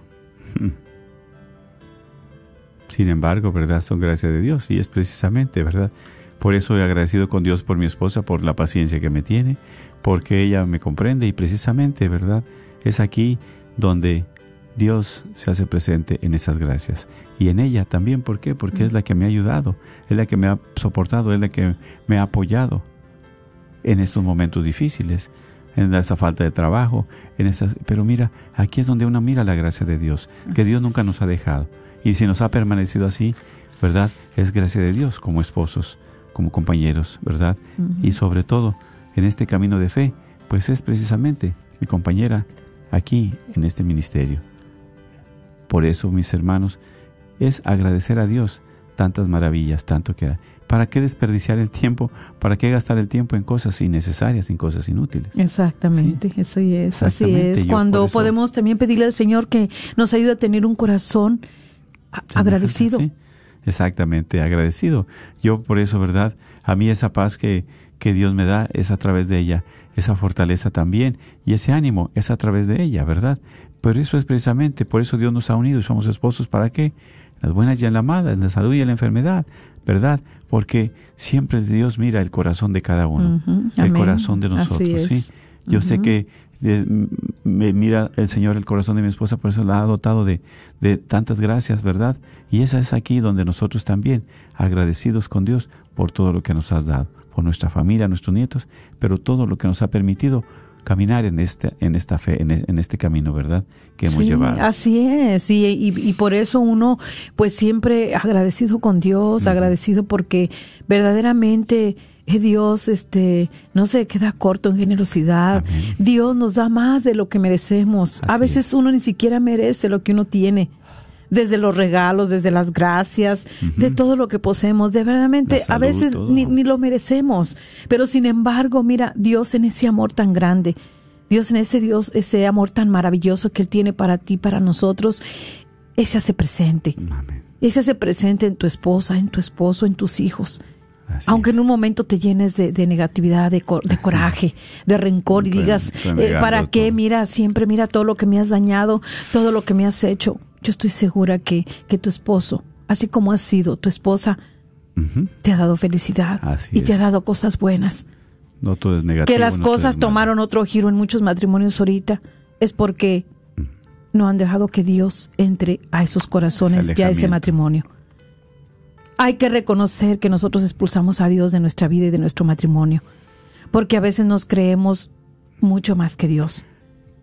Sin embargo, ¿verdad? Son gracias de Dios y es precisamente, ¿verdad? Por eso he agradecido con Dios por mi esposa, por la paciencia que me tiene, porque ella me comprende y precisamente, ¿verdad? Es aquí donde Dios se hace presente en esas gracias. Y en ella también, ¿por qué? Porque es la que me ha ayudado, es la que me ha soportado, es la que me ha apoyado en estos momentos difíciles, en esa falta de trabajo, en esas, pero mira, aquí es donde uno mira la gracia de Dios, que Dios nunca nos ha dejado. Y si nos ha permanecido así, ¿verdad? Es gracia de Dios como esposos, como compañeros, ¿verdad? Y sobre todo, en este camino de fe, pues es precisamente mi compañera aquí en este ministerio. Por eso, mis hermanos, es agradecer a Dios tantas maravillas, tanto que da. ¿Para qué desperdiciar el tiempo? ¿Para qué gastar el tiempo en cosas innecesarias, en cosas inútiles? Exactamente, así es, así Exactamente, es. yo Cuando eso- podemos también pedirle al Señor que nos ayude a tener un corazón agradecido. Sí, exactamente, agradecido. Yo por eso, ¿verdad? A mí esa paz que, que Dios me da es a través de ella, esa fortaleza también y ese ánimo es a través de ella, ¿verdad? Pero eso es precisamente, por eso Dios nos ha unido y somos esposos, ¿para qué? Las buenas y en la mala, en la salud y en la enfermedad, ¿verdad? Porque siempre Dios mira el corazón de cada uno, el amén. corazón de nosotros. ¿sí? Yo sé que eh, me mira el Señor el corazón de mi esposa, por eso la ha dotado de, de tantas gracias, ¿verdad? Y esa es aquí donde nosotros también, agradecidos con Dios por todo lo que nos has dado, por nuestra familia, nuestros nietos, pero todo lo que nos ha permitido caminar en este, en esta fe, en, e- en este camino, ¿verdad? Que hemos Sí, llevado. Así es, y, y, y por eso uno, pues siempre agradecido con Dios, agradecido porque verdaderamente eh, Dios, este, no se queda corto en generosidad. Amén. Dios nos da más de lo que merecemos. a veces es. uno ni siquiera merece lo que uno tiene. Desde los regalos, desde las gracias, de todo lo que poseemos, de verdaderamente a veces ni, ni lo merecemos. Pero sin embargo, mira, Dios en ese amor tan grande, Dios en ese Dios, ese amor tan maravilloso que Él tiene para ti, para nosotros, Él se hace presente. Amén. Él se hace presente en tu esposa, en tu esposo, en tus hijos. Así Aunque es. en un momento te llenes de, de negatividad, de, cor- de coraje, de rencor y digas, eh, ¿para qué? todo. Mira, siempre mira todo lo que me has dañado, todo lo que me has hecho. Yo estoy segura que, que tu esposo, así como has sido tu esposa, te ha dado felicidad Así y te ha dado cosas buenas. No todo es negativo. Que las no cosas tomaron otro giro en muchos matrimonios ahorita es porque no han dejado que Dios entre a esos corazones Ese ya ese matrimonio. Hay que reconocer que nosotros expulsamos a Dios de nuestra vida y de nuestro matrimonio, porque a veces nos creemos mucho más que Dios.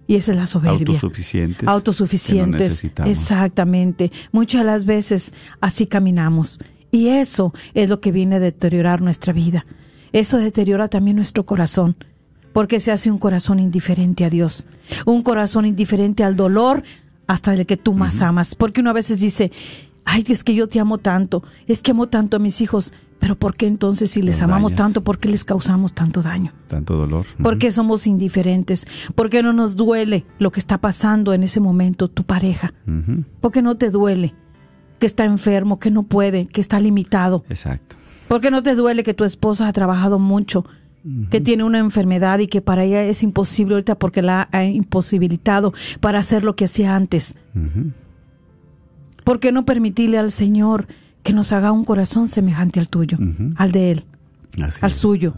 Y esa es la soberbia. Autosuficientes. que no Autosuficientes. necesitamos. Exactamente. Muchas de las veces así caminamos. Y eso es lo que viene a deteriorar nuestra vida. Eso deteriora también nuestro corazón. Porque se hace un corazón indiferente a Dios. Un corazón indiferente al dolor hasta del que tú más amas. Porque uno a veces dice, ay, es que yo te amo tanto. Es que amo tanto a mis hijos. Pero ¿por qué entonces si les Los amamos tanto, por qué les causamos tanto daño? Tanto dolor. ¿Por qué somos indiferentes? ¿Por qué no nos duele lo que está pasando en ese momento tu pareja? ¿Por qué no te duele que está enfermo, que no puede, que está limitado? Exacto. ¿Por qué no te duele que tu esposa ha trabajado mucho, que tiene una enfermedad y que para ella es imposible ahorita porque la ha imposibilitado para hacer lo que hacía antes? ¿Por qué no permitirle al Señor que nos haga un corazón semejante al tuyo, al de Él? Así Al es. suyo.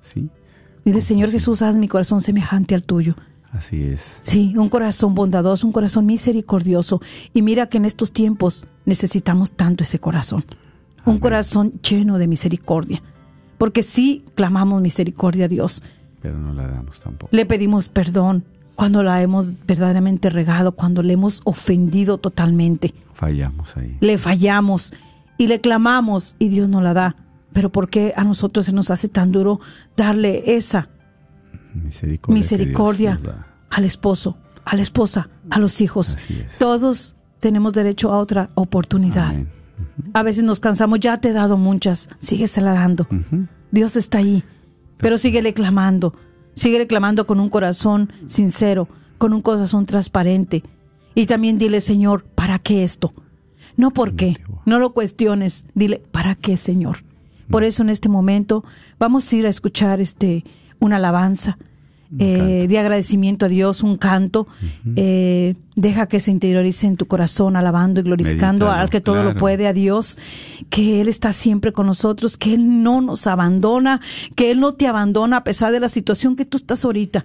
Sí, Dile, Señor Jesús, haz mi corazón semejante al tuyo. así es. Sí, un corazón bondadoso, un corazón misericordioso. Y mira que en estos tiempos necesitamos tanto ese corazón. Un corazón lleno de misericordia. Porque sí clamamos misericordia a Dios. Pero no la damos tampoco. Le pedimos perdón cuando la hemos verdaderamente regado, cuando le hemos ofendido totalmente. Fallamos ahí. Le fallamos y le clamamos y Dios no la da. Pero ¿por qué a nosotros se nos hace tan duro darle esa Misericordia. al esposo, a la esposa, a los hijos. Todos tenemos derecho a otra oportunidad. Amén. A veces nos cansamos, ya te he dado muchas, síguesela dando. Ujú. Dios está ahí, pero síguele clamando, síguele clamando con un corazón sincero, con un corazón transparente. Y también dile, Señor, ¿para qué esto? No por qué, no lo cuestiones, dile, ¿para qué, Señor? Por eso en este momento vamos a ir a escuchar este una alabanza eh, de agradecimiento a Dios, un canto. Eh, deja que se interiorice en tu corazón, alabando y glorificando al que todo lo puede, a Dios, que Él está siempre con nosotros, que Él no nos abandona, que Él no te abandona a pesar de la situación que tú estás ahorita.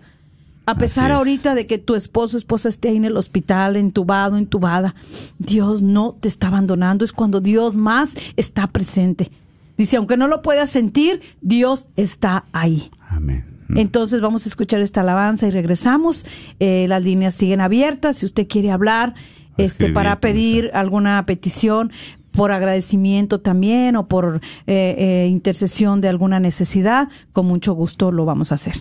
A pesar es. ahorita de que tu esposo, esposa esté ahí en el hospital, entubado, entubada, Dios no te está abandonando. Es cuando Dios más está presente. Dice, aunque no lo puedas sentir, Dios está ahí. Amén. Entonces vamos a escuchar esta alabanza y regresamos. Eh, las líneas siguen abiertas. Si usted quiere hablar, este, para pedir alguna petición por agradecimiento también o por eh, eh, intercesión de alguna necesidad, con mucho gusto lo vamos a hacer.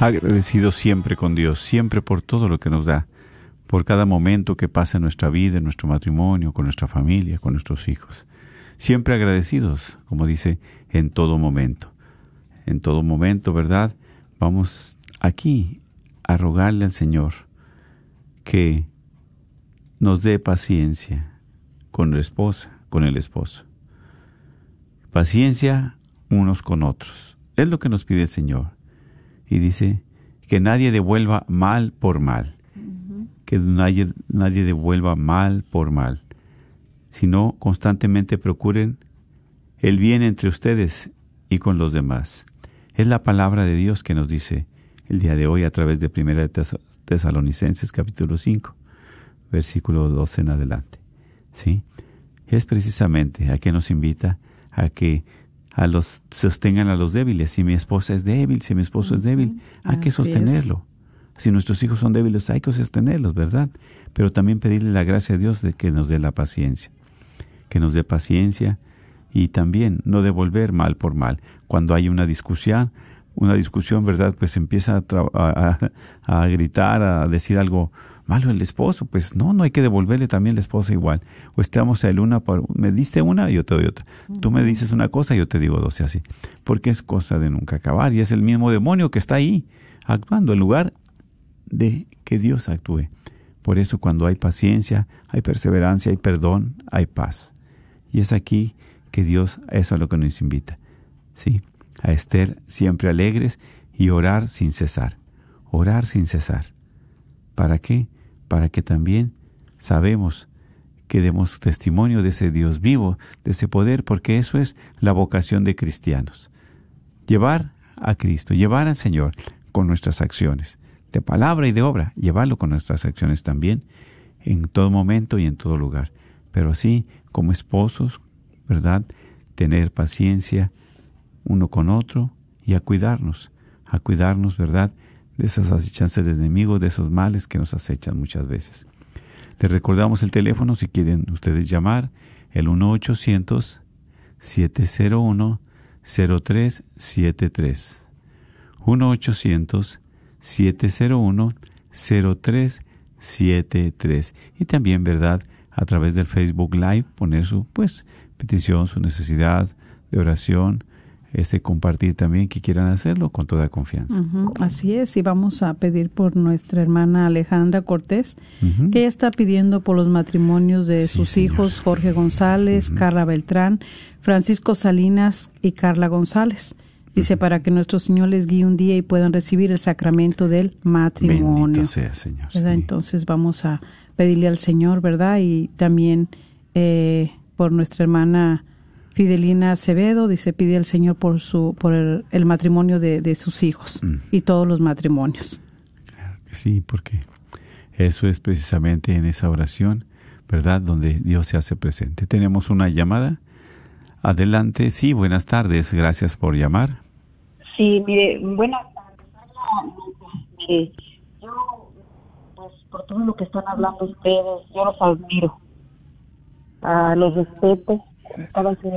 Poderoso. Agradecido siempre con Dios, siempre por todo lo que nos da, por cada momento que pasa en nuestra vida, en nuestro matrimonio, con nuestra familia, con nuestros hijos. Siempre agradecidos, como dice, en todo momento. En todo momento, ¿verdad? Vamos aquí a rogarle al Señor que nos dé paciencia con la esposa, con el esposo. Paciencia unos con otros. Es lo que nos pide el Señor. Y dice que nadie devuelva mal por mal. Que nadie, nadie devuelva mal por mal. Sino constantemente procuren el bien entre ustedes y con los demás. Es la palabra de Dios que nos dice el día de hoy a través de Primera de Tes- Tesalonicenses capítulo 5, versículo 12 en adelante. ¿Sí? Es precisamente a que nos invita a que a los sostengan a los débiles. Si mi esposa es débil, si mi esposo es débil, hay que es. sostenerlo. Si nuestros hijos son débiles, hay que sostenerlos, ¿verdad? Pero también pedirle la gracia a Dios de que nos dé la paciencia, que nos dé paciencia y también no devolver mal por mal. Cuando hay una discusión, una discusión, ¿verdad? Pues empieza a gritar, a decir algo malo el esposo, pues no, no hay que devolverle también la esposa igual. O estamos el una por, me diste una, yo te doy otra. Tú me dices una cosa, yo te digo dos y así. Porque es cosa de nunca acabar y es el mismo demonio que está ahí actuando en lugar de que Dios actúe. Por eso cuando hay paciencia, hay perseverancia, hay perdón, hay paz. Y es aquí que Dios, eso es lo que nos invita. Sí, a estar siempre alegres y orar sin cesar. Orar sin cesar. ¿Para qué? Para que también sabemos que demos testimonio de ese Dios vivo, de ese poder, porque eso es la vocación de cristianos. Llevar a Cristo, llevar al Señor con nuestras acciones, de palabra y de obra, llevarlo con nuestras acciones también, en todo momento y en todo lugar. Pero así, como esposos, ¿verdad? Tener paciencia uno con otro y a cuidarnos, a cuidarnos, ¿verdad? De esas acechanzas del enemigo, de esos males que nos acechan muchas veces. Les recordamos el teléfono si quieren ustedes llamar, el 1-800-701-0373. 1-800-701-0373. Y también, ¿verdad? A través del Facebook Live poner su, pues, petición, su necesidad de oración, este compartir también que quieran hacerlo con toda confianza. Así es, y vamos a pedir por nuestra hermana Alejandra Cortés, Ujú. que ella está pidiendo por los matrimonios de Sí, sus señor. hijos Jorge González, Carla Beltrán, Francisco Salinas y Carla González. Dice para que nuestro Señor les guíe un día y puedan recibir el sacramento del matrimonio. Bendito sea, Señor. ¿verdad? Sí. Entonces vamos a pedirle al Señor, ¿verdad? Y también eh, por nuestra hermana Fidelina Acevedo, dice, pide al Señor por su por el, el matrimonio de, de sus hijos Mm. y todos los matrimonios. Claro que sí, porque eso es precisamente en esa oración, ¿verdad? Donde Dios se hace presente. Tenemos una llamada. Adelante, sí, buenas tardes, gracias por llamar. Sí, mire, buenas tardes. Mire, yo, pues por todo lo que están hablando ustedes, yo los admiro. Ah, los respeto.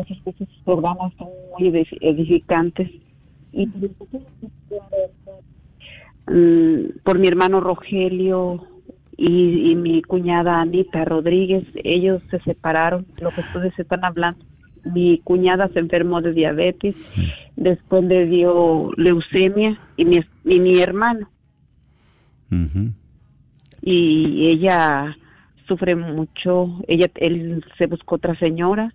Escucho sus programas son muy edif- edificantes. Y mm, por mi hermano Rogelio y, y mi cuñada Anita Rodríguez, ellos se separaron, lo que ustedes están hablando. mi cuñada se enfermó de diabetes, después le dio leucemia y mi, y mi hermano. Y ella sufre mucho, ella él se buscó otra señora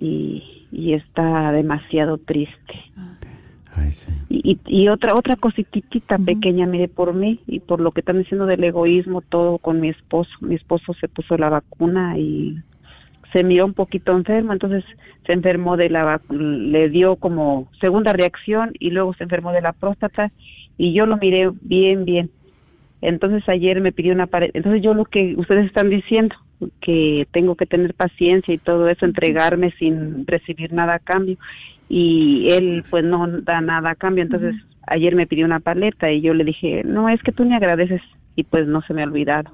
y, y está demasiado triste. Ay, sí. Y, y, y otra otra cositita pequeña, mire, por mí y por lo que están diciendo del egoísmo, todo con mi esposo. Mi esposo se puso la vacuna y se miró un poquito enfermo, entonces se enfermó de la le dio como segunda reacción y luego se enfermó de la próstata y yo lo miré bien, bien. Entonces ayer me pidió una pared. Entonces yo lo que ustedes están diciendo, que tengo que tener paciencia y todo eso, entregarme sin recibir nada a cambio. Y él pues no da nada a cambio. Entonces ayer me pidió una paleta y yo le dije, no, es que tú me agradeces. Y pues no se me ha olvidado.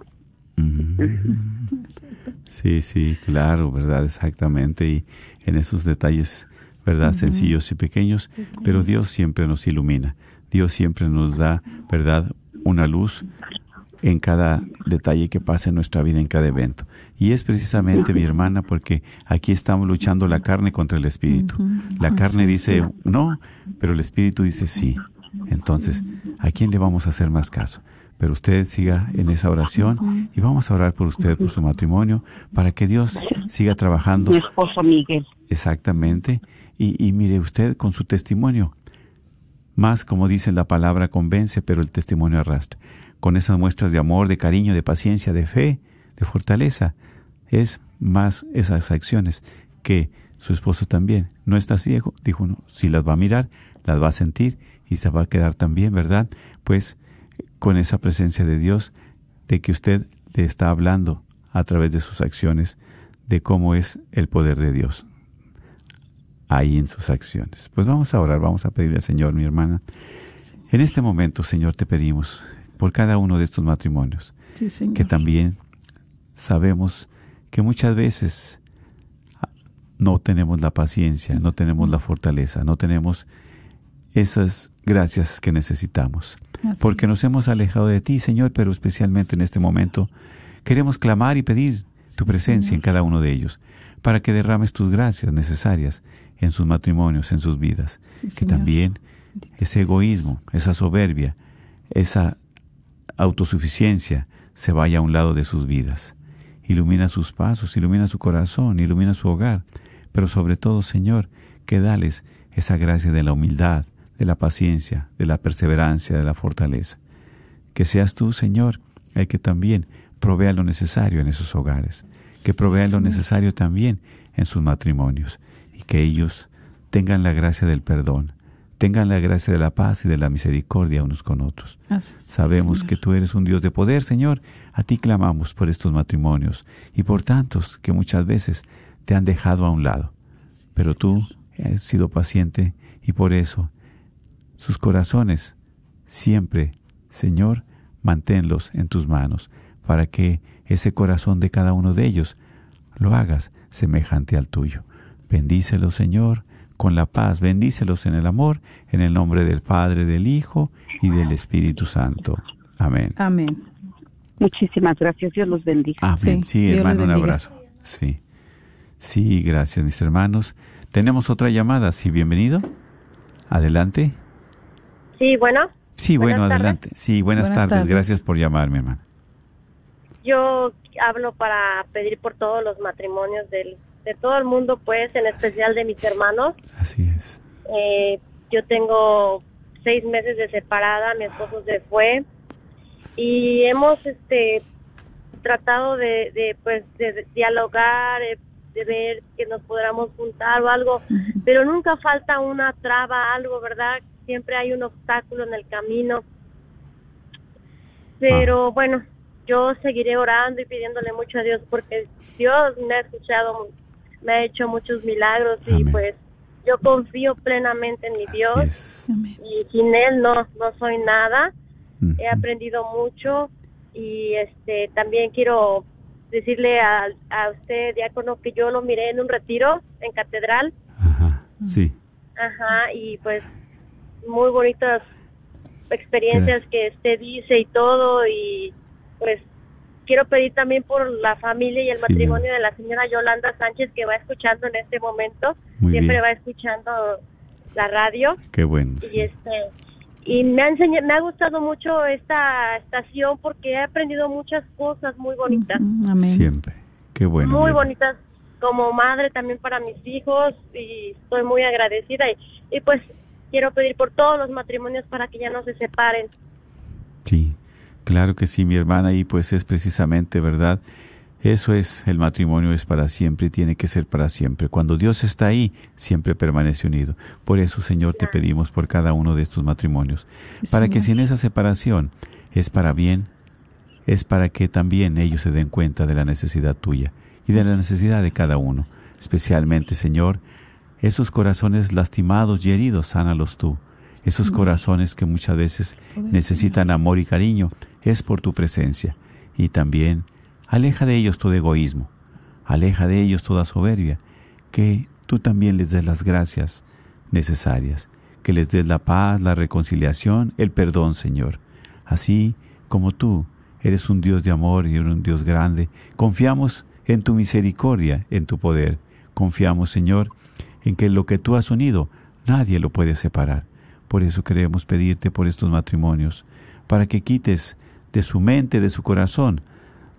Sí, sí, claro, ¿verdad? Exactamente. Y en esos detalles, ¿verdad? Sencillos y pequeños, pero Dios siempre nos ilumina. Dios siempre nos da, ¿verdad? Una luz en cada detalle que pasa en nuestra vida, en cada evento. Y es precisamente, mi hermana, porque aquí estamos luchando la carne contra el espíritu. La carne dice no, pero el espíritu dice sí. Entonces, ¿a quién le vamos a hacer más caso? Pero usted siga en esa oración y vamos a orar por usted, por su matrimonio, para que Dios siga trabajando Mi esposo Miguel. exactamente. Y, y mire usted con su testimonio, más como dice la palabra, convence, pero el testimonio arrastra. Con esas muestras de amor, de cariño, de paciencia, de fe, de fortaleza, es más esas acciones que su esposo también. No está ciego, dijo, no, si las va a mirar, las va a sentir y se va a quedar también, ¿verdad? Pues con esa presencia de Dios, de que usted le está hablando a través de sus acciones, de cómo es el poder de Dios ahí en sus acciones. Pues vamos a orar, vamos a pedirle al Señor, mi hermana. En este momento, Señor, te pedimos por cada uno de estos matrimonios, Sí, Señor. que también sabemos que muchas veces ah, no tenemos la paciencia, no tenemos la fortaleza, no tenemos esas gracias que necesitamos. Así Porque nos hemos alejado de ti, Señor, pero especialmente en este momento queremos clamar y pedir tu presencia en cada uno de ellos, para que derrames tus gracias necesarias en sus matrimonios, en sus vidas. Sí, que Señor. también ese egoísmo, esa soberbia, esa autosuficiencia se vaya a un lado de sus vidas. Ilumina sus pasos, ilumina su corazón, ilumina su hogar, pero sobre todo, Señor, que dales esa gracia de la humildad, de la paciencia, de la perseverancia, de la fortaleza. Que seas tú, Señor, el que también provea lo necesario en esos hogares, que provea lo necesario también en sus matrimonios, y que ellos tengan la gracia del perdón, tengan la gracia de la paz y de la misericordia unos con otros. Así Sabemos Señor. que tú eres un Dios de poder, Señor. A ti clamamos por estos matrimonios y por tantos que muchas veces te han dejado a un lado. Pero tú has sido paciente y por eso sus corazones siempre, Señor, manténlos en tus manos para que ese corazón de cada uno de ellos lo hagas semejante al tuyo. Bendícelos, Señor, con la paz, bendícelos en el amor, en el nombre del Padre, del Hijo y del Espíritu Santo. Amén. Amén. Muchísimas gracias. Dios los bendiga. Amén. Sí, Sí, hermano, un abrazo. Sí. Sí, gracias, mis hermanos. Tenemos otra llamada, sí, bienvenido. Adelante. Sí, bueno, Sí, bueno, Buenas tardes. adelante. Sí, buenas, Buenas tardes. tardes. Gracias por llamarme, hermano. yo hablo para pedir por todos los matrimonios del, de todo el mundo, pues, en especial de mis hermanos. Así es. Eh, yo tengo seis meses de separada, mi esposo se fue y hemos, este, tratado de, de pues, de dialogar, de, de ver que nos podamos juntar o algo, pero nunca falta una traba, algo, ¿verdad? Siempre hay un obstáculo en el camino. Pero bueno, yo seguiré orando y pidiéndole mucho a Dios porque Dios me ha escuchado, me ha hecho muchos milagros y pues yo confío plenamente en mi Así Dios es. Y sin él no no soy nada. He aprendido mucho y este también quiero decirle a, a usted diácono que yo lo miré en un retiro en catedral, Ajá. Sí. ajá, y pues muy bonitas experiencias Gracias. que usted dice y todo y pues quiero pedir también por la familia y el Sí, matrimonio de la señora Yolanda Sánchez que va escuchando en este momento. Muy Siempre bien. va escuchando la radio. Qué bueno. Y sí. este y me ha enseña- me ha gustado mucho esta estación porque he aprendido muchas cosas muy bonitas, Mm, Amén. Siempre. Qué bueno. muy bonitas como madre también para mis hijos y estoy muy agradecida y, y pues quiero pedir por todos los matrimonios para que ya no se separen. Sí, claro que sí, mi hermana, y pues es precisamente verdad. Eso es, el matrimonio es para siempre y tiene que ser para siempre. Cuando Dios está ahí, siempre permanece unido. Por eso, Señor, te pedimos por cada uno de estos matrimonios, Sí, para que si en esa separación es para bien, es para que también ellos se den cuenta de la necesidad tuya y de la necesidad de cada uno. Especialmente, Señor, esos corazones lastimados y heridos, sánalos tú. Esos corazones que muchas veces necesitan amor y cariño, es por tu presencia. Y también, aleja de ellos todo egoísmo, aleja de ellos toda soberbia, que tú también les des las gracias necesarias, que les des la paz, la reconciliación, el perdón, Señor. Así como tú eres un Dios de amor y un Dios grande, confiamos en tu misericordia, en tu poder. Confiamos, Señor, en que lo que tú has unido, nadie lo puede separar. Por eso queremos pedirte por estos matrimonios, para que quites de su mente, de su corazón,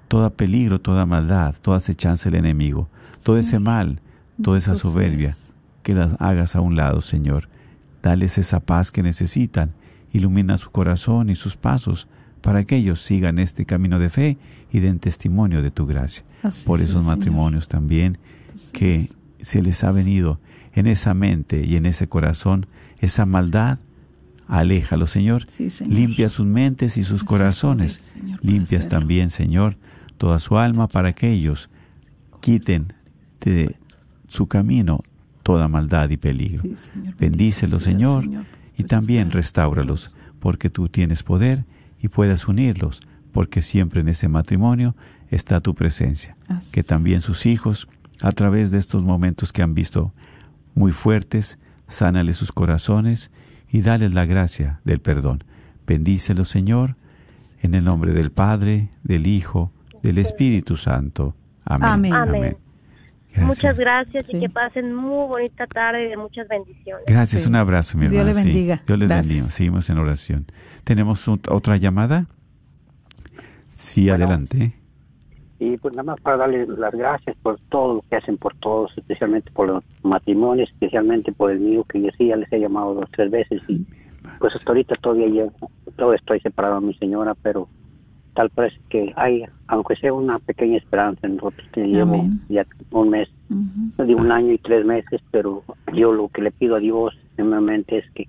toda peligro, toda maldad, toda acechanza del enemigo, todo ese mal, toda esa soberbia, que las hagas a un lado, Señor. Dales esa paz que necesitan, ilumina su corazón y sus pasos, para que ellos sigan este camino de fe y den testimonio de tu gracia. Así Por esos matrimonios también que se les ha venido en esa mente y en ese corazón esa maldad, aléjalo, Señor. Sí, Señor. Limpia sus mentes y sus corazones. poder, Señor, Limpias también, Señor, toda su alma para que ellos quiten de su camino toda maldad y peligro. Sí, Señor. Bendícelo, Bendito sea, Señor, Señor, y también estar restáuralos, porque tú tienes poder y puedes unirlos, porque siempre en ese matrimonio está tu presencia. Así Que también sus hijos, a través de estos momentos que han visto muy fuertes, sánale sus corazones y dales la gracia del perdón. Bendícelo, Señor, en el nombre del Padre, del Hijo, del Espíritu Santo. Amén. Amén. Amén. Gracias. Muchas gracias Sí. y que pasen muy bonita tarde y de muchas bendiciones. Gracias, Sí. un abrazo, mi Dios hermana. le sí. bendiga. Dios les Gracias. bendiga. Seguimos en oración. ¿Tenemos ot- otra llamada? Sí, Bueno. adelante. Y pues nada más para darles las gracias por todo lo que hacen por todos, especialmente por los matrimonios, especialmente por el mío, que yo sí ya les he llamado dos tres veces y pues hasta ahorita todavía yo todavía estoy separado de mi señora, pero tal parece que hay, aunque sea una pequeña esperanza en nosotros que llevo ya un mes, no digo un año y tres meses, pero yo lo que le pido a Dios simplemente es que,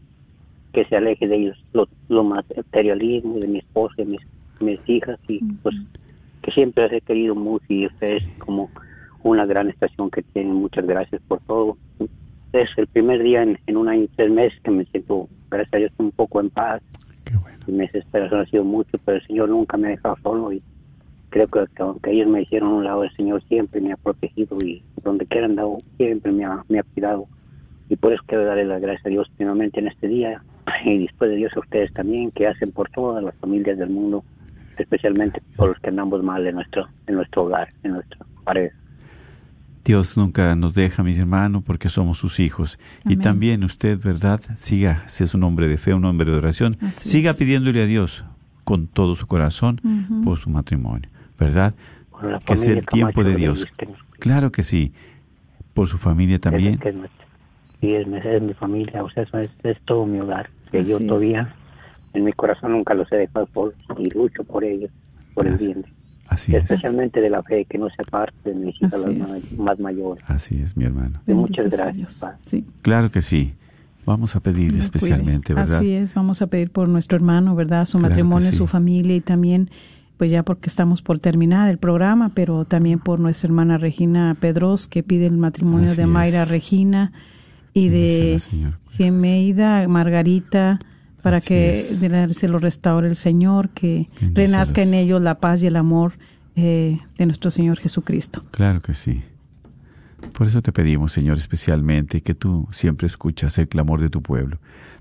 que se aleje de ellos lo, lo materialismo de mi esposa, de mis, mis hijas y pues que siempre he querido mucho y ustedes como una gran estación que tienen. Muchas gracias por todo. Es el primer día en, en un año y tres meses que me siento, gracias a Dios, un poco en paz. Qué bueno. Mi desesperación ha sido mucho, pero el Señor nunca me ha dejado solo y creo que, que aunque ellos me hicieron a un lado, el Señor siempre me ha protegido y donde quiera andado siempre me ha, me ha cuidado. Y por eso quiero darle las gracias a Dios primeramente en este día y después de Dios a ustedes también que hacen por todas las familias del mundo, especialmente por los que andamos mal en nuestro, en nuestro hogar, en nuestra pareja. Dios nunca nos deja, mis hermanos, porque somos sus hijos. Y también usted, ¿verdad? Siga, si es un hombre de fe, un hombre de oración, Así siga es. pidiéndole a Dios con todo su corazón por su matrimonio, ¿verdad? Que sea el tiempo de Dios. Claro que sí. Por su familia es- también. es sí, es, mi- es mi familia, o sea, es, es todo mi hogar. Que Así yo es. todavía, en mi corazón nunca los he dejado por y lucho por ellos, por el bien. Así es. Especialmente de la fe, que no se aparte de mis hijas más, más mayores. Así es, mi hermano. Y muchas Bendito gracias. Padre. Sí. Claro que sí. Vamos a pedir especialmente, cuide. ¿verdad? Así es, vamos a pedir por nuestro hermano, ¿verdad? Su Claro matrimonio, sí. su familia y también, pues ya porque estamos por terminar el programa, pero también por nuestra hermana Regina Pedros, que pide el matrimonio Así de Mayra es. Regina y de Bendícela. Gemeida Margarita, para Así que es. se lo restaure el Señor, que Bendícelos. renazca en ellos la paz y el amor eh, de nuestro Señor Jesucristo. Claro que sí. Por eso te pedimos, Señor, especialmente que tú siempre escuchas el clamor de tu pueblo.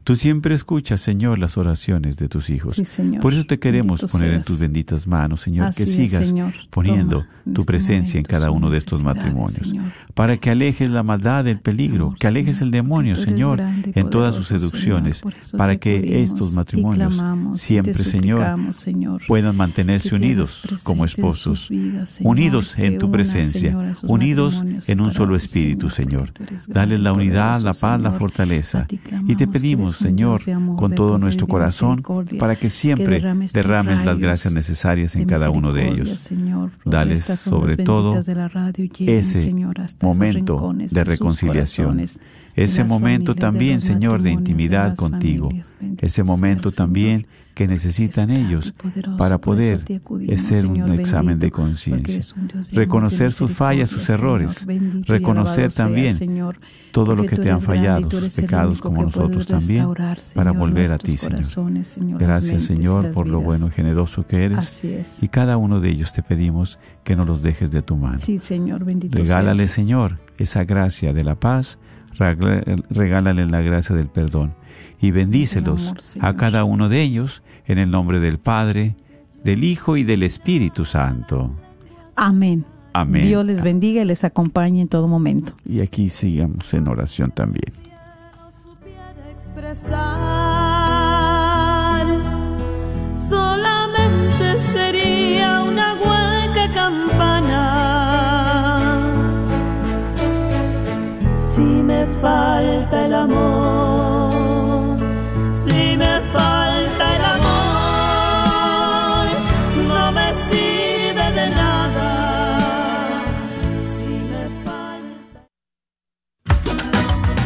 Tú siempre escuchas, Señor, las oraciones de tus hijos. Sí, Señor. Por eso te queremos Bendito poner en tus benditas manos, Señor, Así que es, sigas Señor. poniendo Toma tu este presencia en cada uno de estos matrimonios, Señor. para que alejes la maldad, el peligro, que alejes el demonio, Señor, grande en todas sus seducciones, para que estos matrimonios clamamos siempre, Señor, puedan mantenerse unidos como esposos, vidas, unidos en tu presencia, unidos en un solo espíritu, Señor, Señor. porque tú eres Dale grande la unidad, la paz, la fortaleza. Y te pedimos, Señor, con todo nuestro corazón, para que siempre derrames las gracias necesarias en cada uno de ellos. Dales sobre todo ese momento de reconciliación, ese momento también, Señor, de intimidad contigo, ese momento también que necesitan ellos para poder hacer un examen de conciencia, reconocer sus fallas, sus errores, reconocer también todo lo que te han fallado, sus pecados como nosotros también, para volver a ti, Señor. Gracias, Señor, por lo bueno y generoso que eres. Y cada uno de ellos te pedimos que no los dejes de tu mano. Regálale. Señor, esa gracia de la paz, regálale la gracia del perdón y bendícelos a cada uno de ellos en el nombre del Padre, del Hijo y del Espíritu Santo. Amén. Amén. Dios les bendiga y les acompañe en todo momento. Y aquí sigamos en oración también. expresar. Solamente sería una hueca campana. Me falta el amor, si me falta el amor, no me sirve de nada. Si me falta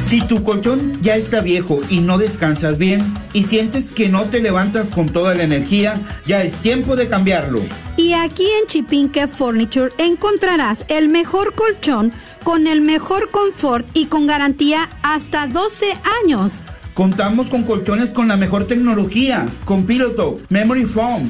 Si tu colchón ya está viejo y no descansas bien y sientes que no te levantas con toda la energía, ya es tiempo de cambiarlo. Y aquí en Chipinque Furniture encontrarás el mejor colchón con el mejor confort y con garantía hasta 12 años. Contamos con colchones con la mejor tecnología, con Pillow Top, Memory Foam,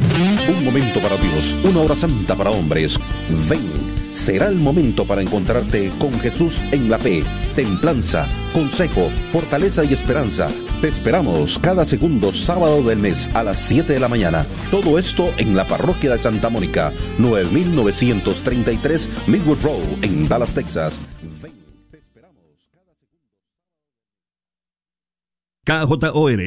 Un momento para Dios, una hora santa para hombres. Ven, será el momento para encontrarte con Jesús en la fe, templanza, consejo, fortaleza y esperanza. Te esperamos cada segundo sábado del mes a las 7 de la mañana. Todo esto en la parroquia de Santa Mónica, 9933 Midwood Road, en Dallas, Texas. KJOR